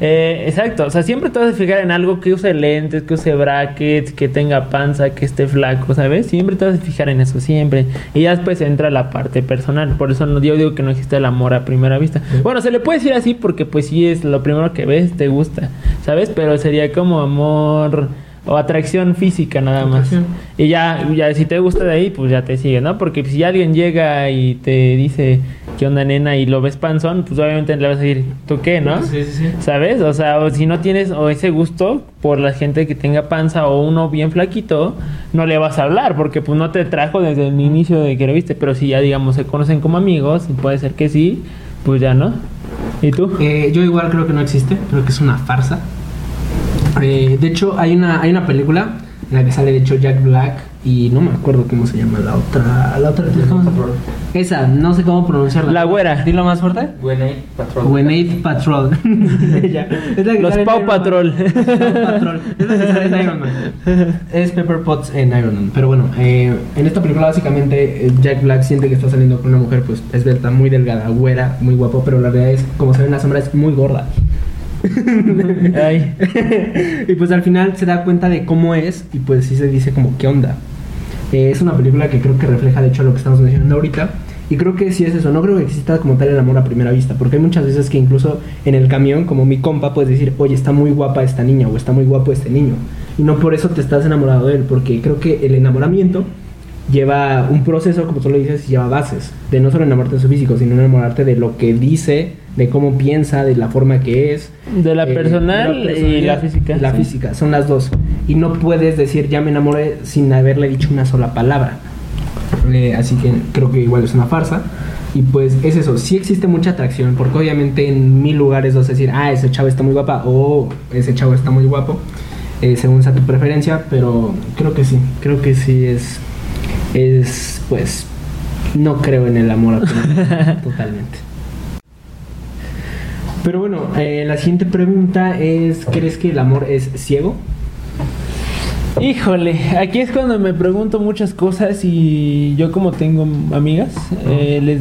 Eh, exacto, o sea, siempre te vas a fijar en algo que use lentes, que use brackets, que tenga panza, que esté flaco, ¿sabes? Siempre te vas a fijar en eso, siempre. Y ya después entra la parte personal. Por eso no, yo digo que no existe el amor a primera vista. Bueno, se le puede decir así porque pues sí es lo primero que ves, te gusta, ¿sabes? Pero sería como amor o atracción física nada más. Atracción. Y ya, ya si te gusta de ahí, pues ya te sigue, ¿no? Porque si alguien llega y te dice, ¿qué onda, nena? Y lo ves panzón, pues obviamente le vas a decir, ¿tú qué, no? Sí, sí, sí. ¿Sabes? O sea, o si no tienes o ese gusto por la gente que tenga panza o uno bien flaquito, no le vas a hablar porque pues no te trajo desde el inicio de que lo viste. Pero si ya, digamos, se conocen como amigos, puede ser que sí, pues ya, ¿no? ¿Y tú? Eh, yo igual creo que no existe, creo que es una farsa. Eh, de hecho, hay una, hay una película en la que sale de hecho Jack Black y no me acuerdo cómo se llama la otra. La otra ¿cómo se- Esa, no sé cómo pronunciarla. La güera. Dilo más fuerte. Gwenade Patrol. La que Los Paw. Patrol. Los Paw Patrol. Es la que sale en Iron Man. Es Pepper Potts en Iron Man. Pero bueno, eh, en esta película básicamente eh, Jack Black siente que está saliendo con una mujer pues esbelta, muy delgada, güera, muy guapo, pero la realidad es, como se ve en la sombra, es muy gorda. Y pues al final se da cuenta de cómo es y pues sí se dice como qué onda. Eh, es una película que creo que refleja de hecho lo que estamos mencionando ahorita. Y creo que sí es eso, no creo que exista como tal el amor a primera vista, porque hay muchas veces que incluso en el camión, como mi compa, puedes decir, oye, está muy guapa esta niña o está muy guapo este niño. Y no por eso te estás enamorado de él, porque creo que el enamoramiento lleva un proceso, como tú lo dices, lleva bases. De no solo enamorarte de su físico, sino enamorarte de lo que dice, de cómo piensa, de la forma que es. De la Eh, personal de la y la física. La sí. física, son las dos. Y no puedes decir ya me enamoré sin haberle dicho una sola palabra. Eh, así que creo que igual es una farsa. Y pues es eso, sí existe mucha atracción, porque obviamente en mil lugares vas a decir, ah, ese chavo está muy guapa o ese chavo está muy guapo, eh, según sea tu preferencia, pero creo que sí, creo que sí es, es pues, no creo en el amor totalmente. Pero bueno, eh, la siguiente pregunta es, ¿crees que el amor es ciego? Híjole, aquí es cuando me pregunto muchas cosas y yo como tengo amigas, eh, les,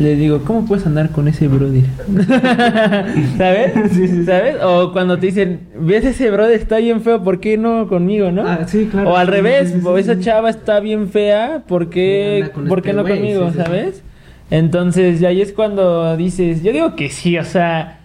les digo, ¿cómo puedes andar con ese brother? ¿Sabes? ¿Sabes? O cuando te dicen, ves ese brother está bien feo, ¿por qué no conmigo, no? Ah, sí, claro. O al Sí, revés, o esa chava está bien fea, ¿por qué, con ¿por este qué no conmigo, sabes? Entonces, y ahí es cuando dices, yo digo que sí, o sea,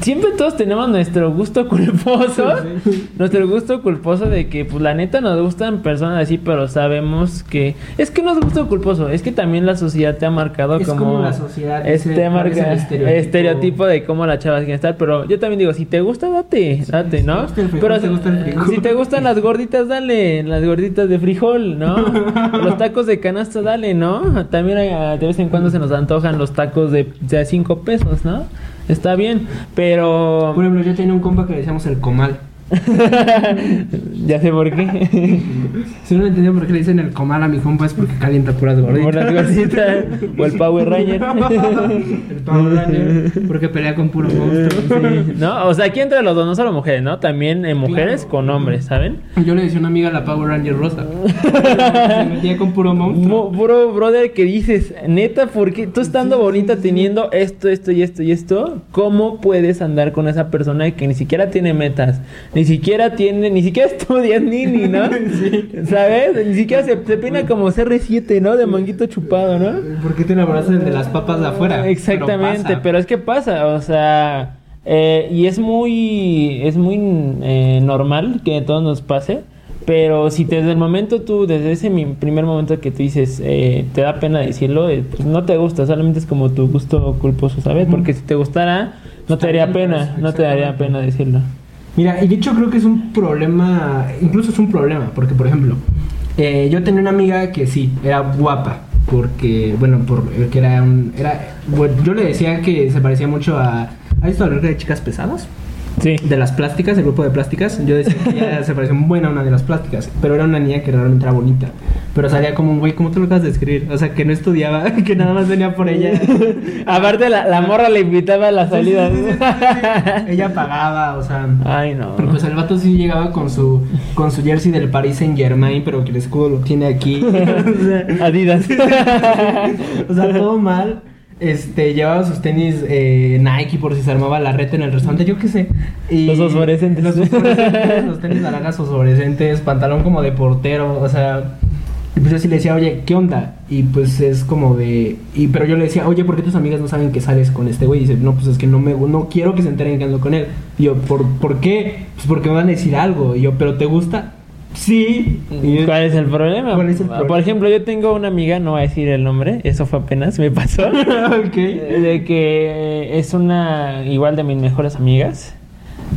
siempre todos tenemos nuestro gusto culposo, nuestro gusto culposo de que, pues la neta nos gustan personas así, pero sabemos que es que no es gusto culposo, es que también la sociedad te ha marcado Es como, como la sociedad este dice, ¿cuál es el marca estereotipo? estereotipo de cómo la chava quiere estar, pero yo también digo, si te gusta, date, date, si ¿no? pero te gusta el frijol. si te gustan las gorditas, dale, las gorditas de frijol, ¿no? los tacos de canasta, dale, ¿no? También hay- de vez en cuando se nos antojan los tacos de, de 5 pesos, ¿no? Está bien, pero... Por ejemplo, yo tenía un compa que le decíamos el comal. ya sé por qué. Si no lo entendía por qué le dicen el comal a mi compa es porque calienta puras gorditas. Por las gorditas. O el Power Ranger. el Power Ranger, porque pelea con puro monstruo. Sí, ¿No? O sea, aquí entre los dos, no solo mujeres, ¿no? También eh, mujeres Claro. con hombres, ¿saben? Yo le decía a una amiga la Power Ranger rosa. Se metía con puro monstruo. Mo- Bro, brother, que dices, neta, porque tú estando Sí, bonita sí. teniendo esto, esto y esto y esto, ¿cómo puedes andar con esa persona que ni siquiera tiene metas? Ni siquiera tiene, ni siquiera estudia ni ni, ¿no? ¿Sabes? Ni siquiera se, se peina como CR7, ¿no? De manguito chupado, ¿no? ¿Por qué te del de las papas de afuera? Exactamente, Pero es que pasa, o sea, eh, y es muy, es muy eh, normal que a todos nos pase, pero si desde el momento tú, desde ese mi- primer momento que tú dices, eh, te da pena decirlo, eh, pues no te gusta, solamente es como tu gusto culposo, ¿sabes? Porque si te gustara, no te daría pena, pues, no te daría pena decirlo. Mira, y de hecho creo que es un problema, incluso es un problema, porque por ejemplo, eh, yo tenía una amiga que sí, era guapa, porque, bueno, porque era un, era, bueno, yo le decía que se parecía mucho a, ¿has visto la de chicas pesadas? Sí. De las plásticas, el grupo de plásticas, yo decía que ella se parecía muy buena a una de las plásticas, pero era una niña que realmente era bonita, pero salía como un güey, como tú lo acabas de describir, o sea, que no estudiaba, que nada más venía por ella. Aparte la, la morra le invitaba a la salida. ella pagaba, o sea... Ay, no. Pero pues el vato sí llegaba con su con su jersey del Paris Saint Germain, pero que el escudo lo tiene aquí. o, sea, Adidas. o sea, todo mal. Este, llevaba sus tenis eh, Nike por si se armaba la reta en el restaurante, yo qué sé. Y Los fosforescentes. Los fosforescentes, los tenis naranjas fosforescentes, pantalón como de portero, o sea. Y pues yo sí le decía, oye, ¿qué onda? Y pues es como de. Y, pero yo le decía, oye, ¿por qué tus amigas no saben que sales con este güey? Y dice, no, pues es que no me no quiero que se enteren que ando con él. Y yo, ¿por, ¿por qué? Pues porque me van a decir algo. Y yo, ¿pero te gusta? Sí. Y ¿Cuál es el problema? ¿Cuál es el problema? Por ejemplo, yo tengo una amiga, no voy a decir el nombre, eso fue apenas, me pasó. ok. de que es una igual de mis mejores amigas.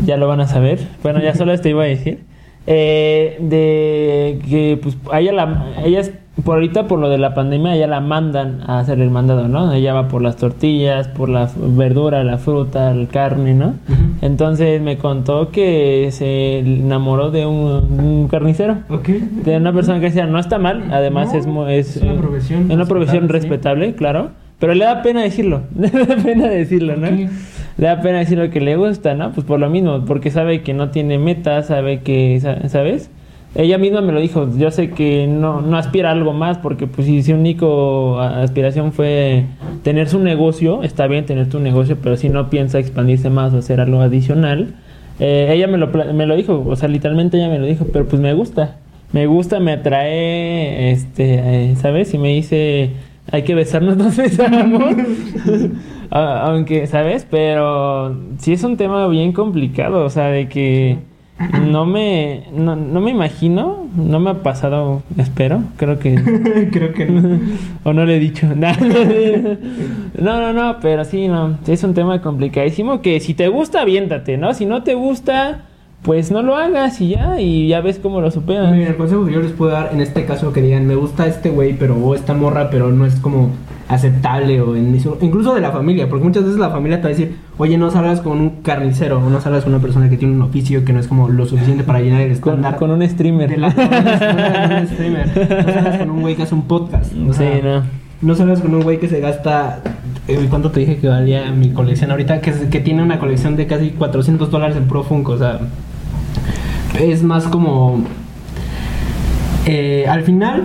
Ya lo van a saber. Bueno, ya solo esto iba a decir. Eh, de que pues a ella, la, ella es por ahorita, por lo de la pandemia, ya la mandan a hacer el mandado, ¿no? Ella va por las tortillas, por la verdura, la fruta, la carne, ¿no? Entonces me contó que se enamoró de un, carnicero. Ok. De una persona que decía, no está mal, además es, es, es una profesión. Es una profesión respetable, claro. Pero le da pena decirlo, le da pena decirlo, ¿no? Ok. Le da pena decirlo que le gusta, ¿no? Pues por lo mismo, porque sabe que no tiene metas, sabe que, sa- ¿sabes? Ella misma me lo dijo, yo sé que no, no aspira a algo más, porque pues si su único a- aspiración fue tener su negocio, está bien tener tu negocio, pero si no piensa expandirse más o hacer algo adicional, eh, ella me lo, me lo dijo, o sea, literalmente ella me lo dijo, pero pues me gusta, me gusta, me atrae, este, eh, ¿sabes? Y me dice, hay que besarnos, nos besamos. A- Aunque, ¿sabes? Pero sí es un tema bien complicado, o sea, de que no me, no, no me imagino, no me ha pasado, espero, creo que... Creo que no. o no le he dicho nada. no, no, no, pero sí, no, es un tema complicadísimo que si te gusta, aviéntate, ¿no? Si no te gusta, pues no lo hagas y ya, y ya ves cómo lo superas. Miren, el consejo que yo les puedo dar en este caso que digan, me gusta este güey, pero o esta morra, pero no es como aceptable o en mi su- incluso de la familia, porque muchas veces la familia te va a decir, oye, no salgas con un carnicero o no salgas con una persona que tiene un oficio que no es como lo suficiente para llenar el estándar con un streamer. de la no salgas con un streamer, no salgas con un güey que hace un podcast, o Sí, sea, no. no salgas con un güey que se gasta eh, ¿Cuánto te dije que valía mi colección ahorita? Que, que tiene una colección de casi 400 dólares en Pro Funko. O sea, es más como... eh, al final,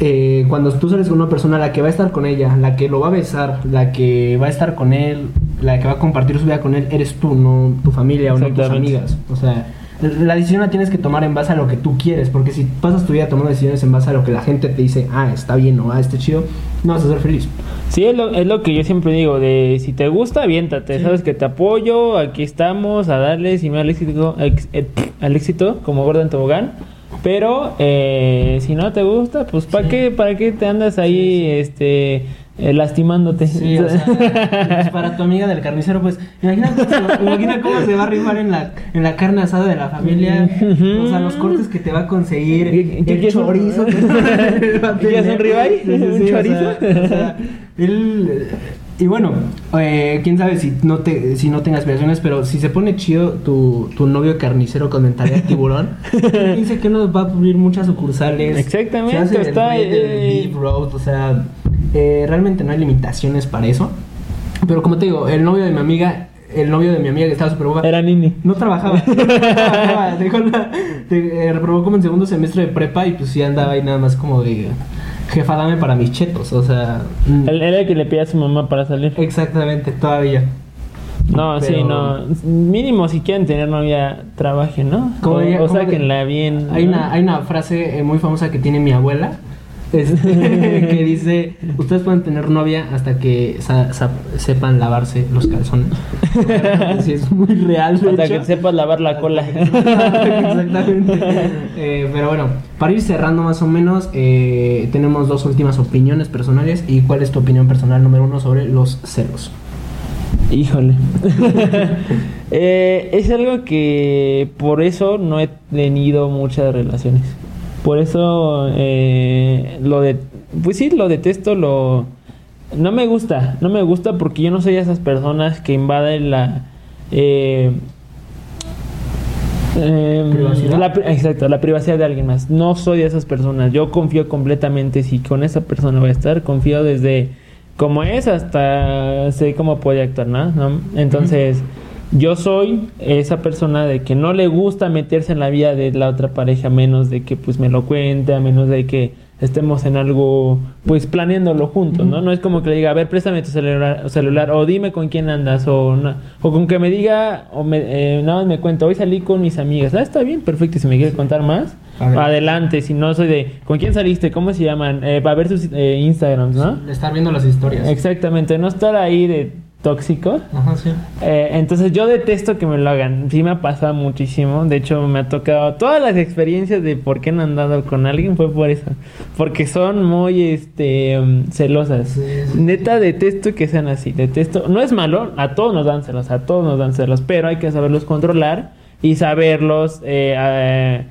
eh, cuando tú sales con una persona, la que va a estar con ella, la que lo va a besar, la que va a estar con él, la que va a compartir su vida con él, eres tú, no tu familia o no tus amigas. O sea, la decisión la tienes que tomar en base a lo que tú quieres, porque si pasas tu vida tomando decisiones en base a lo que la gente te dice, ah, está bien o ah, está chido, no vas a ser feliz. Sí, es lo, es lo que yo siempre digo, de si te gusta, aviéntate, Sí. sabes que te apoyo, aquí estamos, a darle, sin miedo al éxito, ex- eh, al éxito como gorda en tobogán, pero eh, si no te gusta, pues ¿para Sí. qué, para qué te andas ahí, este, eh, lastimándote? Sí, o sea, pues, para tu amiga del carnicero, pues imagina cómo, se va, imagina cómo se va a rifar en la, en la carne asada de la familia, o sea, los cortes que te va a conseguir, ¿Qué- qué el chorizo que ¿Quieres un tener. ribeye? Sí, sí, ¿Un o chorizo? sea, o sea, él, y bueno, eh, quién sabe si no te si no tenga aspiraciones, pero si se pone chido tu, tu novio carnicero con mentalidad tiburón, dice que nos va a abrir muchas sucursales. Exactamente, el está, del eh, beef roast, o sea, eh, realmente no hay limitaciones para eso. Pero como te digo, el novio de mi amiga, el novio de mi amiga que estaba súper guapa, Era Nini. no trabajaba. No trabajaba, dejó la- de- eh, reprobó como en segundo semestre de prepa y pues sí andaba ahí nada más como de jefa, dame para mis chetos. O sea, mm, Él era el que le pedía a su mamá para salir. exactamente, todavía. No, sí, Pero- no. Mínimo si quieren tener novia, trabajen, ¿no? Como o, diría- o sáquenla bien. Hay ¿no? una, hay una frase eh, muy famosa que tiene mi abuela. Este, que dice, ustedes pueden tener novia hasta que sa- sa- sepan lavarse los calzones. Sí, es muy real. Hasta hecho. que sepas lavar la cola. Exactamente. Eh, pero bueno, para ir cerrando más o menos, eh, tenemos dos últimas opiniones personales. ¿Y cuál es tu opinión personal número uno sobre los celos? Híjole. Eh, es algo que por eso no he tenido muchas relaciones. Por eso eh, lo de, pues sí, lo detesto, lo no me gusta, no me gusta porque yo no soy de esas personas que invaden la eh, ¿Privacidad? la exacto, la privacidad de alguien más. No soy de esas personas. Yo confío completamente si con esa persona voy a estar, confío desde como es hasta sé cómo puede actuar, ¿no? ¿No? Entonces, yo soy esa persona de que no le gusta meterse en la vida de la otra pareja a menos de que pues me lo cuente, a menos de que estemos en algo pues planeándolo juntos, ¿no? No es como que le diga, a ver, préstame tu celular, celular o dime con quién andas o o con que me diga o me, eh, nada más me cuenta, hoy salí con mis amigas. Ah, está bien, perfecto, y si me quiere contar más, Adelante. si no soy de ¿con quién saliste? ¿Cómo se llaman? Eh, para ver sus eh, Instagrams, ¿no? De estar viendo las historias. Exactamente, no estar ahí de tóxico. Ajá, sí. Eh, entonces yo detesto que me lo hagan. Sí me ha pasado muchísimo. De hecho me ha tocado todas las experiencias de por qué no han andado con alguien fue por eso. Porque son muy este um, celosas. Sí, sí. Neta detesto que sean así. Detesto. No es malo. A todos nos dan celos. A todos nos dan celos. Pero hay que saberlos controlar y saberlos eh, eh,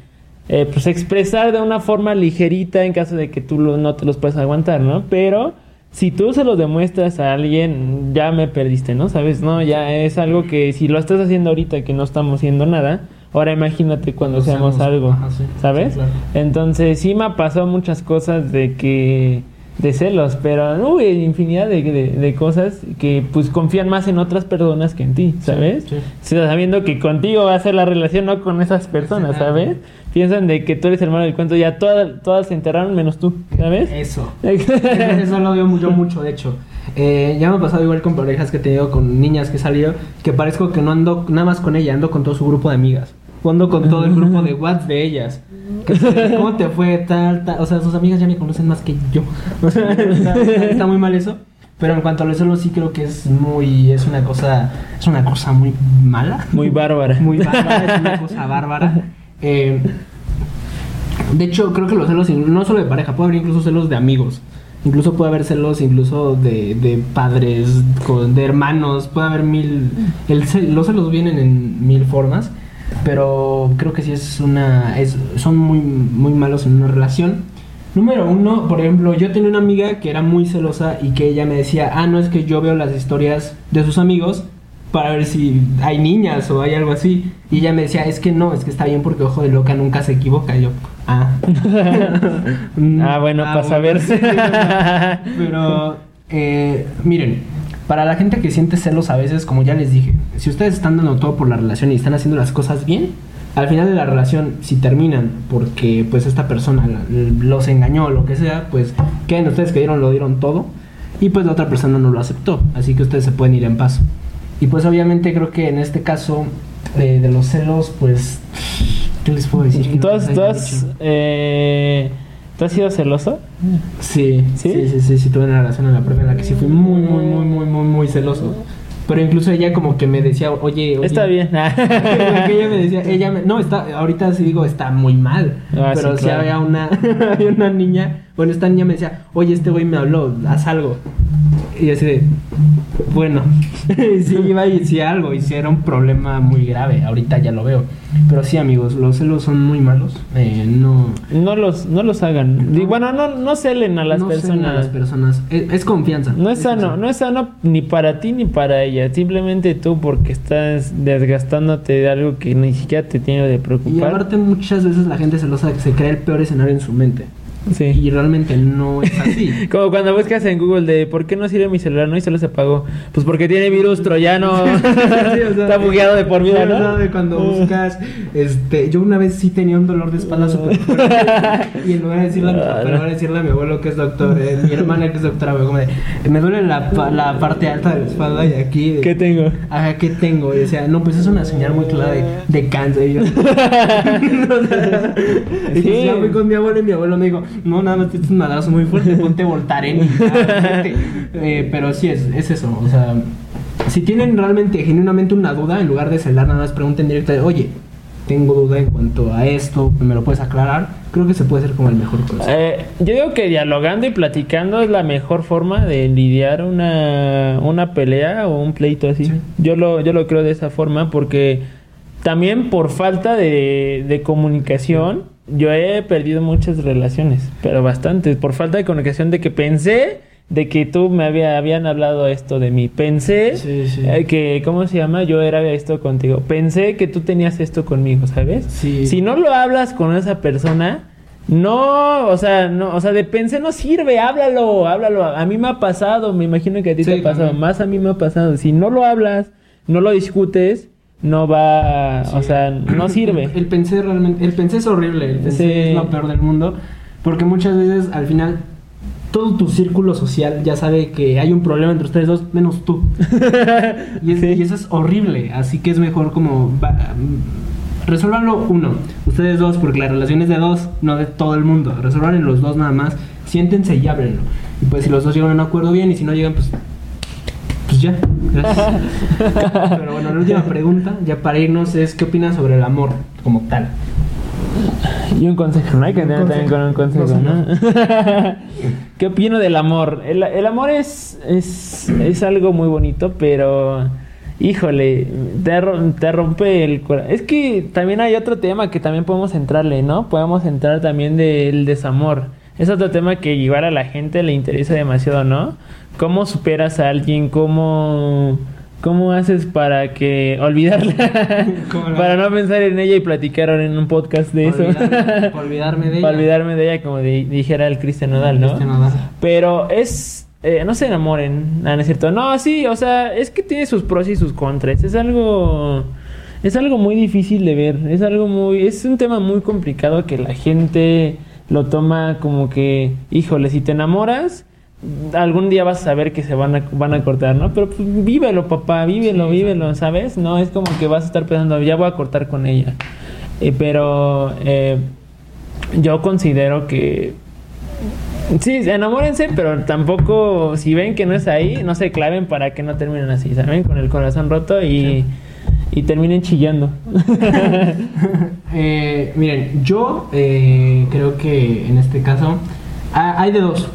eh, pues expresar de una forma ligerita en caso de que tú lo- no te los puedas aguantar, ¿no? Pero si tú se lo demuestras a alguien, ya me perdiste, ¿no? ¿Sabes? No, ya es algo que si lo estás haciendo ahorita que no estamos haciendo nada, ahora imagínate cuando seamos algo, ajá, sí. ¿sabes? Sí, claro. Entonces sí me ha pasado muchas cosas de que de celos, pero no, güey, infinidad de, de- de cosas que pues confían más en otras personas que en ti, ¿sabes? sí. Sabiendo que contigo va a ser la relación, no con esas personas. ¿sabes? Piensan de que tú eres hermano del cuento, ya todas, todas se enteraron menos tú, ¿sabes? Eso. Eso, eso lo veo yo mucho, de hecho. Eh, ya me ha pasado igual con parejas que he tenido, con niñas que he salido, que parezco que no ando nada más con ella, ando con todo su grupo de amigas. O ando con todo el grupo de WhatsApp de ellas. ¿Cómo te fue? Tal, tal. O sea, sus amigas ya me conocen más que yo. O sea, está, muy mal eso. Pero en cuanto a lo solo sí creo que es muy, es una cosa, es una cosa muy mala. Muy bárbara. Muy bárbara, es una cosa bárbara. Eh, de hecho, creo que los celos, no solo de pareja, puede haber incluso celos de amigos. Incluso puede haber celos incluso de, de padres, con- de hermanos, puede haber mil... El, los celos vienen en mil formas, pero creo que sí es una... Es, son muy, muy malos en una relación. Número uno, por ejemplo, yo tenía una amiga que era muy celosa y que ella me decía, ah, no es que yo veo las historias de sus amigos para ver si hay niñas o hay algo así. Y ella me decía, es que no, es que está bien porque ojo de loca nunca se equivoca. Y yo, ah. Ah, bueno, para saber. sí, Pero, eh, miren, para la gente que siente celos a veces, como ya les dije, si ustedes están dando todo por la relación y están haciendo las cosas bien, al final de la relación, si terminan porque pues esta persona los engañó o lo que sea, pues queden ustedes que dieron, lo dieron todo y pues la otra persona no lo aceptó, así que ustedes se pueden ir en paz. Y pues obviamente creo que en este caso eh, de los celos, pues, ¿qué les puedo decir? Que no ¿Tú has, les tú haya has, dicho. eh, ¿tú has sido celoso? Sí, ¿Sí? sí, sí, sí, sí, tuve una relación en la prepa en la que sí fui muy, muy, muy, muy, muy, muy celoso. Pero incluso ella como que me decía, oye, oye Está bien. Ella me decía, ella me, no, está, ahorita sí digo, está muy mal. Ah, pero sí, si claro. había una, había una niña, bueno, esta niña me decía, oye, este güey me habló, haz algo. Y así de, bueno, sí iba y decía algo, y sí era un problema muy grave, ahorita ya lo veo. Pero sí, amigos, los celos son muy malos. Eh, no, No los, no los hagan. No. Y Bueno, no, no celen a las no personas. a las personas. Es, es confianza. No es Es sano, no es sano ni para ti ni para ella. Simplemente tú porque estás desgastándote de algo que ni siquiera te tiene de Y preocupar. aparte muchas veces la gente celosa se crea el peor escenario en su mente. Sí. Y realmente no es así. Como cuando buscas en Google de ¿por qué no sirve mi celular? No y solo se apagó. Pues porque tiene virus troyano. Sí, o sea, Está bugueado de por vida, ¿no? de cuando buscas, este, yo una vez sí tenía un dolor de espalda súper fuerte y en lugar de decirle a mi papá, en lugar de decirle a mi abuelo que es doctor, eh, mi hermana que es doctora, me, como de, me duele la, la parte alta de la espalda y aquí, ¿Qué tengo? ajá, ¿qué tengo? Y decía, no, pues es una señal muy clara de, de cáncer. Y yo, o sea, y Sí. ya fui con mi abuelo y mi abuelo me dijo, no, nada más te un madrazo muy fuerte, ponte Voltaren y ya, vete". Eh, pero sí, es, es eso, o sea, si tienen realmente, genuinamente una duda, en lugar de celar, nada más pregunten directamente, oye, tengo duda en cuanto a esto, ¿me lo puedes aclarar? Creo que se puede hacer como el mejor consejo. Eh, yo digo que dialogando y platicando es la mejor forma de lidiar una, una pelea o un pleito así. Sí. Yo, lo, yo lo creo de esa forma porque también por falta de, de comunicación yo he perdido muchas relaciones, pero bastantes. Por falta de comunicación de que pensé de que tú me había, habían hablado esto de mí. Pensé Sí, sí. eh, que, ¿cómo se llama? Yo era esto contigo. Pensé que tú tenías esto conmigo, ¿sabes? Sí. Si no lo hablas con esa persona, no, o sea, no, o sea, de pensé no sirve, háblalo, háblalo. A mí me ha pasado, me imagino que a ti te ha pasado, también. más a mí me ha pasado. Si no lo hablas, no lo discutes, no va, o sea, no sirve. El pensé realmente, el pensé es horrible, el pensé Sí. es lo peor del mundo, porque muchas veces al final todo tu círculo social ya sabe que hay un problema entre ustedes dos, menos tú. Y, es- Sí. y eso es horrible, así que es mejor como va- resuélvanlo uno, ustedes dos, porque la relación es de dos, no de todo el mundo. Resuelvan los dos nada más, siéntense y háblenlo. Y pues si los dos llegan a un acuerdo bien y si no llegan, pues pues ya, gracias. Pero bueno, la última pregunta, ya para irnos, es ¿qué opinas sobre el amor como tal? Y un consejo, ¿no? Hay que tener también con un consejo, No. ¿Qué opino del amor? El, el amor es, es, es algo muy bonito, pero híjole, te, te rompe el corazón. Es que también hay otro tema que también podemos entrarle, ¿no? Podemos entrar también del desamor. Es otro tema que igual a la gente le interesa demasiado, ¿no? ¿Cómo superas a alguien? ¿Cómo, cómo haces para que olvidarla? ¿Cómo la- para no pensar en ella y platicar en un podcast de eso. Olvidarme- olvidarme de ella. Para olvidarme de ella, como di- dijera el Cristian Nodal, ¿no? Cristian Nodal. Pero es. eh, no se enamoren, ah, no es cierto. No, sí, o sea, es que tiene sus pros y sus contras. Es algo. Es algo muy difícil de ver. Es algo muy. Es un tema muy complicado que la gente lo toma como que. Híjole, si te enamoras. Algún día vas a saber que se van a, van a cortar, ¿no? Pero pues vívelo, papá, vívelo, Sí, vívelo, ¿sabes? No es como que vas a estar pensando, ya voy a cortar con ella. Eh, pero eh, yo considero que Sí, enamórense, pero tampoco, si ven que no es ahí, no se claven para que no terminen así, ¿saben? Con el corazón roto y, y terminen chillando. Eh, miren, yo eh, creo que en este caso ha- hay de dos.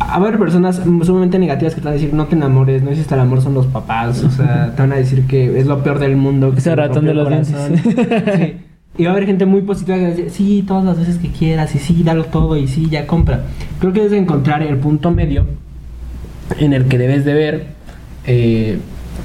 Va a haber personas sumamente negativas que te van a decir no te enamores, no existe el amor, son los papás. O sea, te van a decir que es lo peor del mundo. Que Ese ratón de los dientes. Sí. Y va a haber gente muy positiva que va a decir, sí, todas las veces que quieras, y sí, dalo todo, y sí, ya compra. Creo que debes encontrar el punto medio en el que debes de ver eh,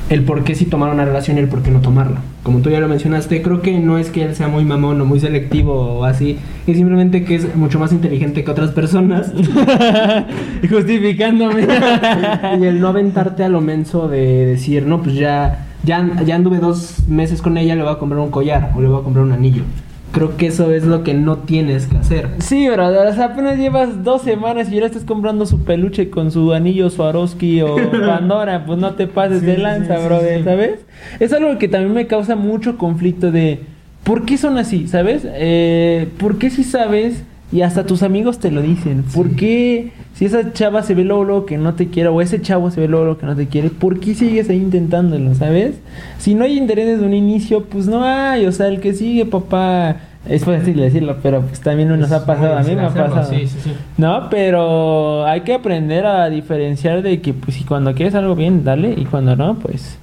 el por qué sí tomar una relación y el por qué no tomarla. Como tú ya lo mencionaste, creo que no es que él sea muy mamón o muy selectivo o así, es simplemente que es mucho más inteligente que otras personas justificándome. y el no aventarte a lo menso de decir, no, pues ya, ya, ya anduve dos meses con ella, le voy a comprar un collar o le voy a comprar un anillo. Creo que eso es lo que no tienes que hacer. Sí, brother, o sea, apenas llevas dos semanas y ya le estás comprando su peluche con su anillo Swarovski o Pandora, pues no te pases Sí, de lanza, sí, brother. ¿sabes? Es algo que también me causa mucho conflicto de ¿por qué son así? ¿Sabes? Eh, ¿Por qué si sabes y hasta tus amigos te lo dicen? ¿Por Sí. qué si esa chava se ve luego, luego que no te quiere o ese chavo se ve luego, luego que no te quiere, ¿por qué sigues ahí intentándolo, ¿sabes? Si no hay interés desde un inicio, pues no hay, o sea, el que sigue, papá, es fácil decirlo, pero pues también nos ha pasado, a mí me ha pasado. Sí, sí, sí. No, pero hay que aprender a diferenciar de que pues si cuando quieres algo bien, dale, y cuando no, pues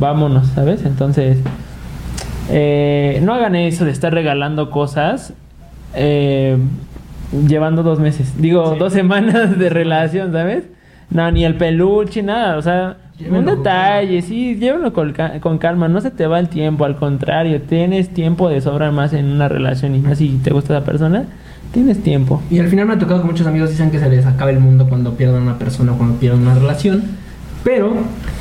vámonos, ¿sabes? Entonces, eh, no hagan eso de estar regalando cosas eh, llevando dos meses, digo, Sí. dos semanas de relación, ¿sabes? No, ni el peluche, nada, o sea, Llévenlo un con detalle, sí, llévalo con, con calma, no se te va el tiempo, al contrario, tienes tiempo de sobra más en una relación y más si te gusta la persona, tienes tiempo. Y al final me ha tocado que muchos amigos dicen que se les acaba el mundo cuando pierden una persona o cuando pierden una relación. Pero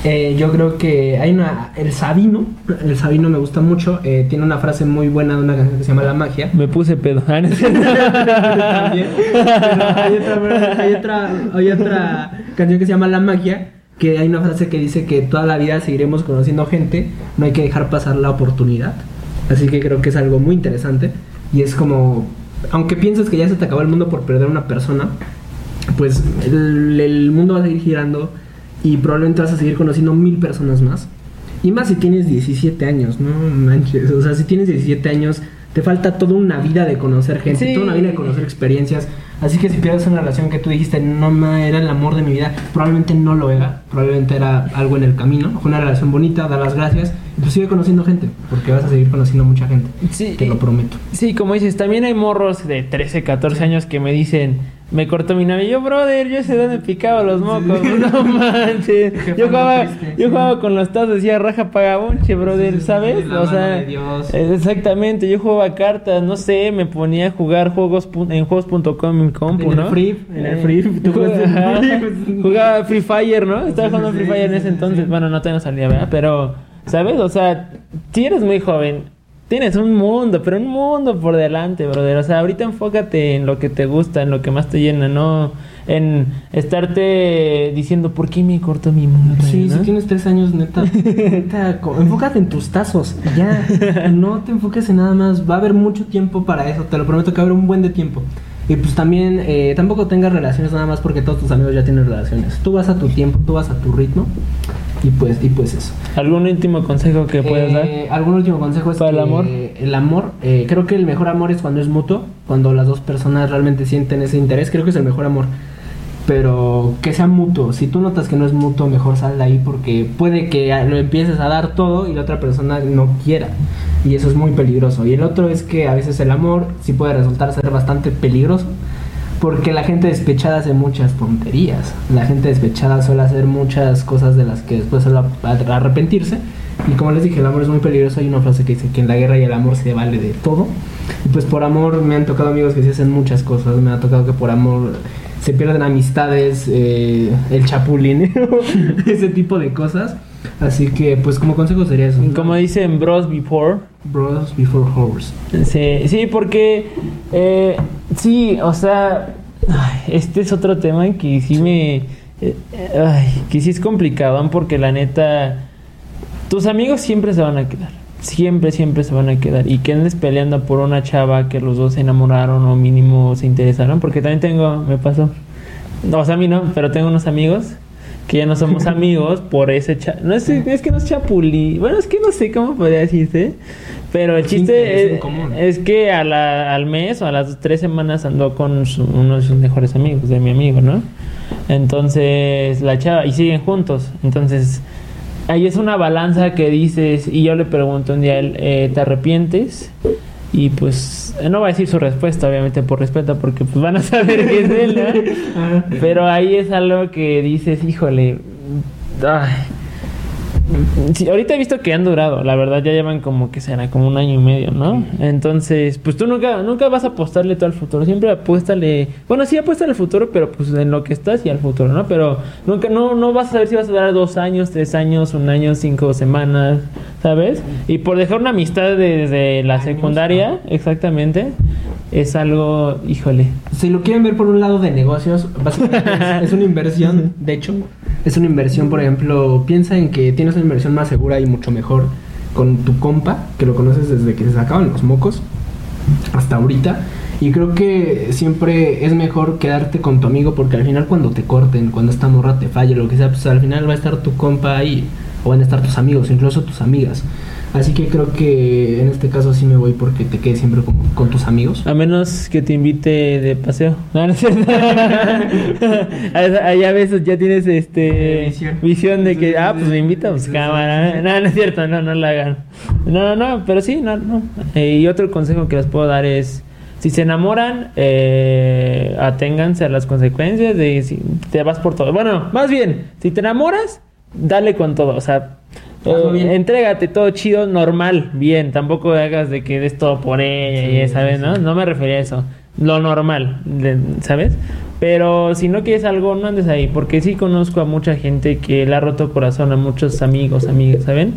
eh, yo creo que hay una. El Sabino, el Sabino me gusta mucho. eh, tiene una frase muy buena de una canción que se llama La Magia. Me puse pedo. Ah. También. Hay otra, hay, otra, hay otra canción que se llama La Magia. Que hay una frase que dice que toda la vida seguiremos conociendo gente. No hay que dejar pasar la oportunidad. Así que creo que es algo muy interesante. Y es como. Aunque pienses que ya se te acabó el mundo por perder una persona, pues el, el mundo va a seguir girando y probablemente vas a seguir conociendo mil personas más. Y más si tienes 17 años, no manches. O sea, si tienes 17 años, te falta toda una vida de conocer gente, Sí. toda una vida de conocer experiencias. Así que si pierdes una relación que tú dijiste, no ma, era el amor de mi vida, probablemente no lo era. Probablemente era algo en el camino. Fue una relación bonita, da las gracias. Y pues sigue conociendo gente, porque vas a seguir conociendo mucha gente. Sí, Te lo prometo. Sí, como dices, también hay morros de 13, 14 años que me dicen, me cortó mi novia. Yo, brother, yo ese me picaba los mocos. No manches. Yo jugaba, triste, yo sí. jugaba con los tazos, decía raja pagabonche, brother, Sí, ¿sabes? la o mano sea, de Dios. eh, exactamente. Yo jugaba cartas, no sé, me ponía a jugar juegos en juegos.com en mi compu, En el ¿no? Free, en el Eh, Free, tú ajá. Free. Jugaba Free Fire, ¿no? Estaba jugando Free Fire en ese entonces. Bueno, no todavía no salía, ¿verdad? Pero, ¿sabes? O sea, si eres muy joven, tienes un mundo, pero un mundo por delante, brother. O sea, ahorita enfócate en lo que te gusta, en lo que más te llena, no en estarte diciendo, ¿por qué me cortó mi mundo? Sí, ¿no? si tienes tres años, neta, neta, enfócate en tus tazos, ya, no te enfoques en nada más, va a haber mucho tiempo para eso, te lo prometo que va a haber un buen de tiempo. Y pues también, eh, tampoco tengas relaciones nada más porque todos tus amigos ya tienen relaciones. Tú vas a tu tiempo, tú vas a tu ritmo y pues, y pues eso. ¿Algún último consejo que puedas dar? Eh, ¿Algún último consejo es ¿Para el amor? El amor, eh, creo que el mejor amor es cuando es mutuo, cuando las dos personas realmente sienten ese interés, creo que es el mejor amor. Pero que sea mutuo. Si tú notas que no es mutuo, mejor sal de ahí porque puede que lo empieces a dar todo y la otra persona no quiera. Y eso es muy peligroso. Y el otro es que a veces el amor sí puede resultar ser bastante peligroso porque la gente despechada hace muchas tonterías. La gente despechada suele hacer muchas cosas de las que después suele arrepentirse. Y como les dije, el amor es muy peligroso. Hay una frase que dice que en la guerra y el amor se vale de todo. Y pues por amor me han tocado amigos que se hacen muchas cosas. Me ha tocado que por amor se pierden amistades, eh, el chapulín, ese tipo de cosas. Así que, pues, como consejo sería eso. Como dicen Bros Before. Bros Before Horse. Sí, sí, porque, eh, sí, o sea, este es otro tema que sí me. Eh, ay, que sí es complicado, porque la neta. Tus amigos siempre se van a quedar. Siempre, siempre se van a quedar. Y que andes peleando por una chava que los dos se enamoraron o mínimo se interesaron. Porque también tengo, me pasó. No, o sea, a mí no, pero tengo unos amigos que ya no somos amigos por ese cha no es, es, que no es chapulí bueno es que no sé cómo podría decirse pero el chiste es, que a la, al mes o a las tres semanas andó con uno de sus mejores amigos de mi amigo no entonces la chava y siguen juntos entonces ahí es una balanza que dices y yo le pregunto un día él eh, te arrepientes y pues no va a decir su respuesta, obviamente por respeto, porque pues van a saber que es él, Pero ahí es algo que dices, híjole, ay, Sí, ahorita he visto que han durado, la verdad ya llevan como que será como un año y medio, ¿no? Entonces, pues tú nunca nunca vas a apostarle todo al futuro, siempre apuéstale, bueno, sí apuesta al futuro, pero pues en lo que estás y al futuro, ¿no? Pero nunca no no vas a saber si vas a durar dos años, tres años, un año, cinco semanas, ¿sabes? Y por dejar una amistad desde la secundaria, exactamente, es algo, híjole. Si lo quieren ver por un lado de negocios, básicamente es una inversión, de hecho, es una inversión, por ejemplo, piensa en que tienes una inversión más segura y mucho mejor con tu compa, que lo conoces desde que se sacaban los mocos hasta ahorita. Y creo que siempre es mejor quedarte con tu amigo porque al final cuando te corten, cuando esta morra te falle, lo que sea, pues al final va a estar tu compa ahí. O van a estar tus amigos, incluso tus amigas. Así que creo que en este caso sí me voy porque te quedes siempre con, con tus amigos. A menos que te invite de paseo. No, no es cierto. Ahí a veces ya tienes este visión. de que, ah, pues me invita, pues cámara. No, no es cierto, no, no la hagan. No, no, no, pero sí, no, no. Eh, y otro consejo que les puedo dar es, si se enamoran, eh, aténganse a las consecuencias de si te vas por todo. Bueno, más bien, si te enamoras, dale con todo. O sea, eh, entrégate todo chido, normal, bien. Tampoco hagas de que des todo por ella y ¿sabes? ¿no? No me refería a eso. Lo normal, ¿sabes? Pero si no quieres algo, no andes ahí. Porque sí conozco a mucha gente que le ha roto corazón a muchos amigos, amigas, ¿saben?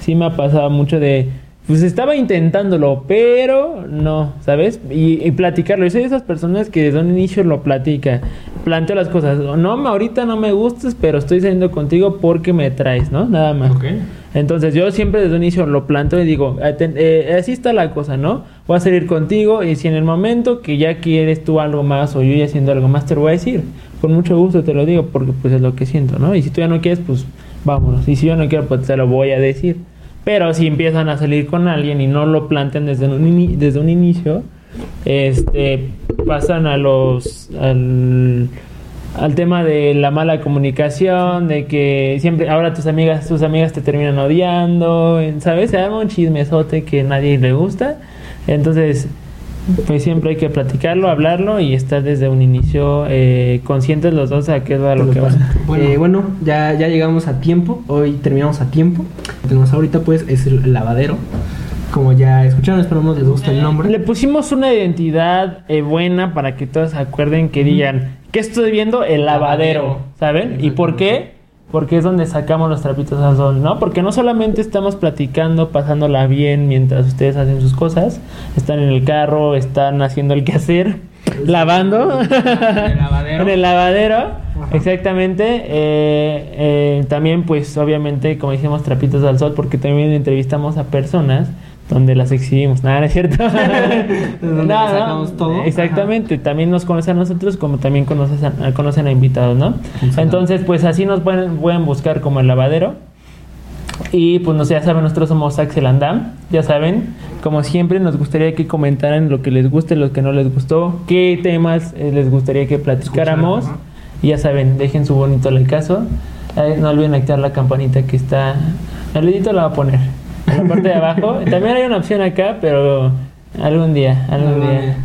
Sí me ha pasado mucho de pues estaba intentándolo, pero no, ¿sabes? Y, platicarlo. Yo soy de esas personas que desde un inicio lo platica, planteo las cosas. No, ahorita no me gustas, pero estoy saliendo contigo porque me traes, ¿no? Nada más. Entonces yo siempre desde un inicio lo planteo y digo, eh, así está la cosa, ¿no? Voy a salir contigo y si en el momento que ya quieres tú algo más o yo ya haciendo algo más te lo voy a decir. Con mucho gusto te lo digo porque pues es lo que siento, ¿no? Y si tú ya no quieres, pues vámonos. Y si yo no quiero, pues te lo voy a decir. Pero si empiezan a salir con alguien y no lo plantean desde un, desde un inicio, este, pasan a los al, tema de la mala comunicación, de que siempre ahora tus amigas tus amigas te terminan odiando, ¿sabes? Se arma un chismesote que nadie le gusta. Entonces, pues siempre hay que platicarlo, hablarlo y estar desde un inicio eh, conscientes los dos a qué es lo que va. Bueno, eh, bueno ya, ya llegamos a tiempo, hoy terminamos a tiempo. Lo que tenemos ahorita pues es el lavadero. Como ya escucharon, esperamos les guste el nombre. Le pusimos una identidad eh, buena para que todos acuerden que digan, ¿qué estoy viendo? El lavadero, ¿saben? ¿Y por qué? Porque es donde sacamos los trapitos al sol, ¿no? Porque no solamente estamos platicando, pasándola bien mientras ustedes hacen sus cosas, están en el carro, están haciendo el quehacer, lavando en el lavadero, en el lavadero exactamente. Eh, eh, también, pues, obviamente, como dijimos, trapitos al sol, porque también entrevistamos a personas donde las exhibimos. Nada, ¿no es cierto? no, todo. Exactamente. También nos conocen a nosotros como también conocen a, conocen a invitados, ¿no? Entonces, pues así nos pueden, pueden buscar como el lavadero. Y pues no sé, ya saben, nosotros somos Axel Andam, ya saben, como siempre nos gustaría que comentaran lo que les guste, lo que no les gustó, qué temas eh, les gustaría que platicáramos. Y ya saben, dejen su bonito like caso. Eh, no olviden activar la campanita que está. El edito la va a poner en la parte de abajo. También hay una opción acá, pero algún día, algún día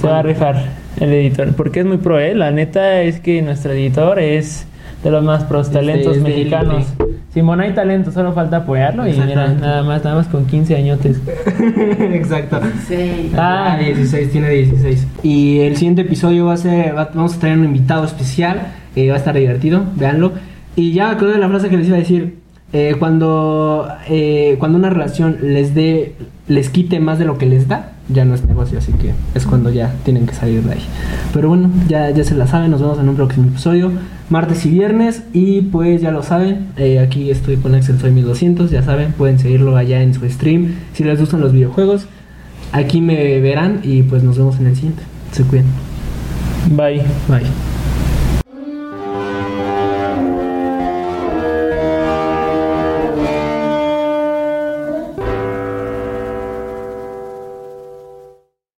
se va a rifar el editor. Porque es muy pro, ¿eh? La neta es que nuestro editor es de los más pros talentos es de mexicanos. Simón hay talento, solo falta apoyarlo y mira, nada más, nada más con 15 añotes. Exacto. Ah. Ah, 16, tiene 16. Y el siguiente episodio va a ser, va- vamos a traer un invitado especial, eh, va a estar divertido, véanlo. Y ya me acordé de la frase que les iba a decir, eh, cuando, eh, cuando una relación les dé, les quite más de lo que les da, ya no es negocio, así que es cuando ya tienen que salir de ahí. Pero bueno, ya, ya se la saben, nos vemos en un próximo episodio, martes y viernes, y pues ya lo saben, eh, aquí estoy con Excel Soy 1200, ya saben, pueden seguirlo allá en su stream, si les gustan los videojuegos, aquí me verán y pues nos vemos en el siguiente. Se cuidan. Bye. Bye.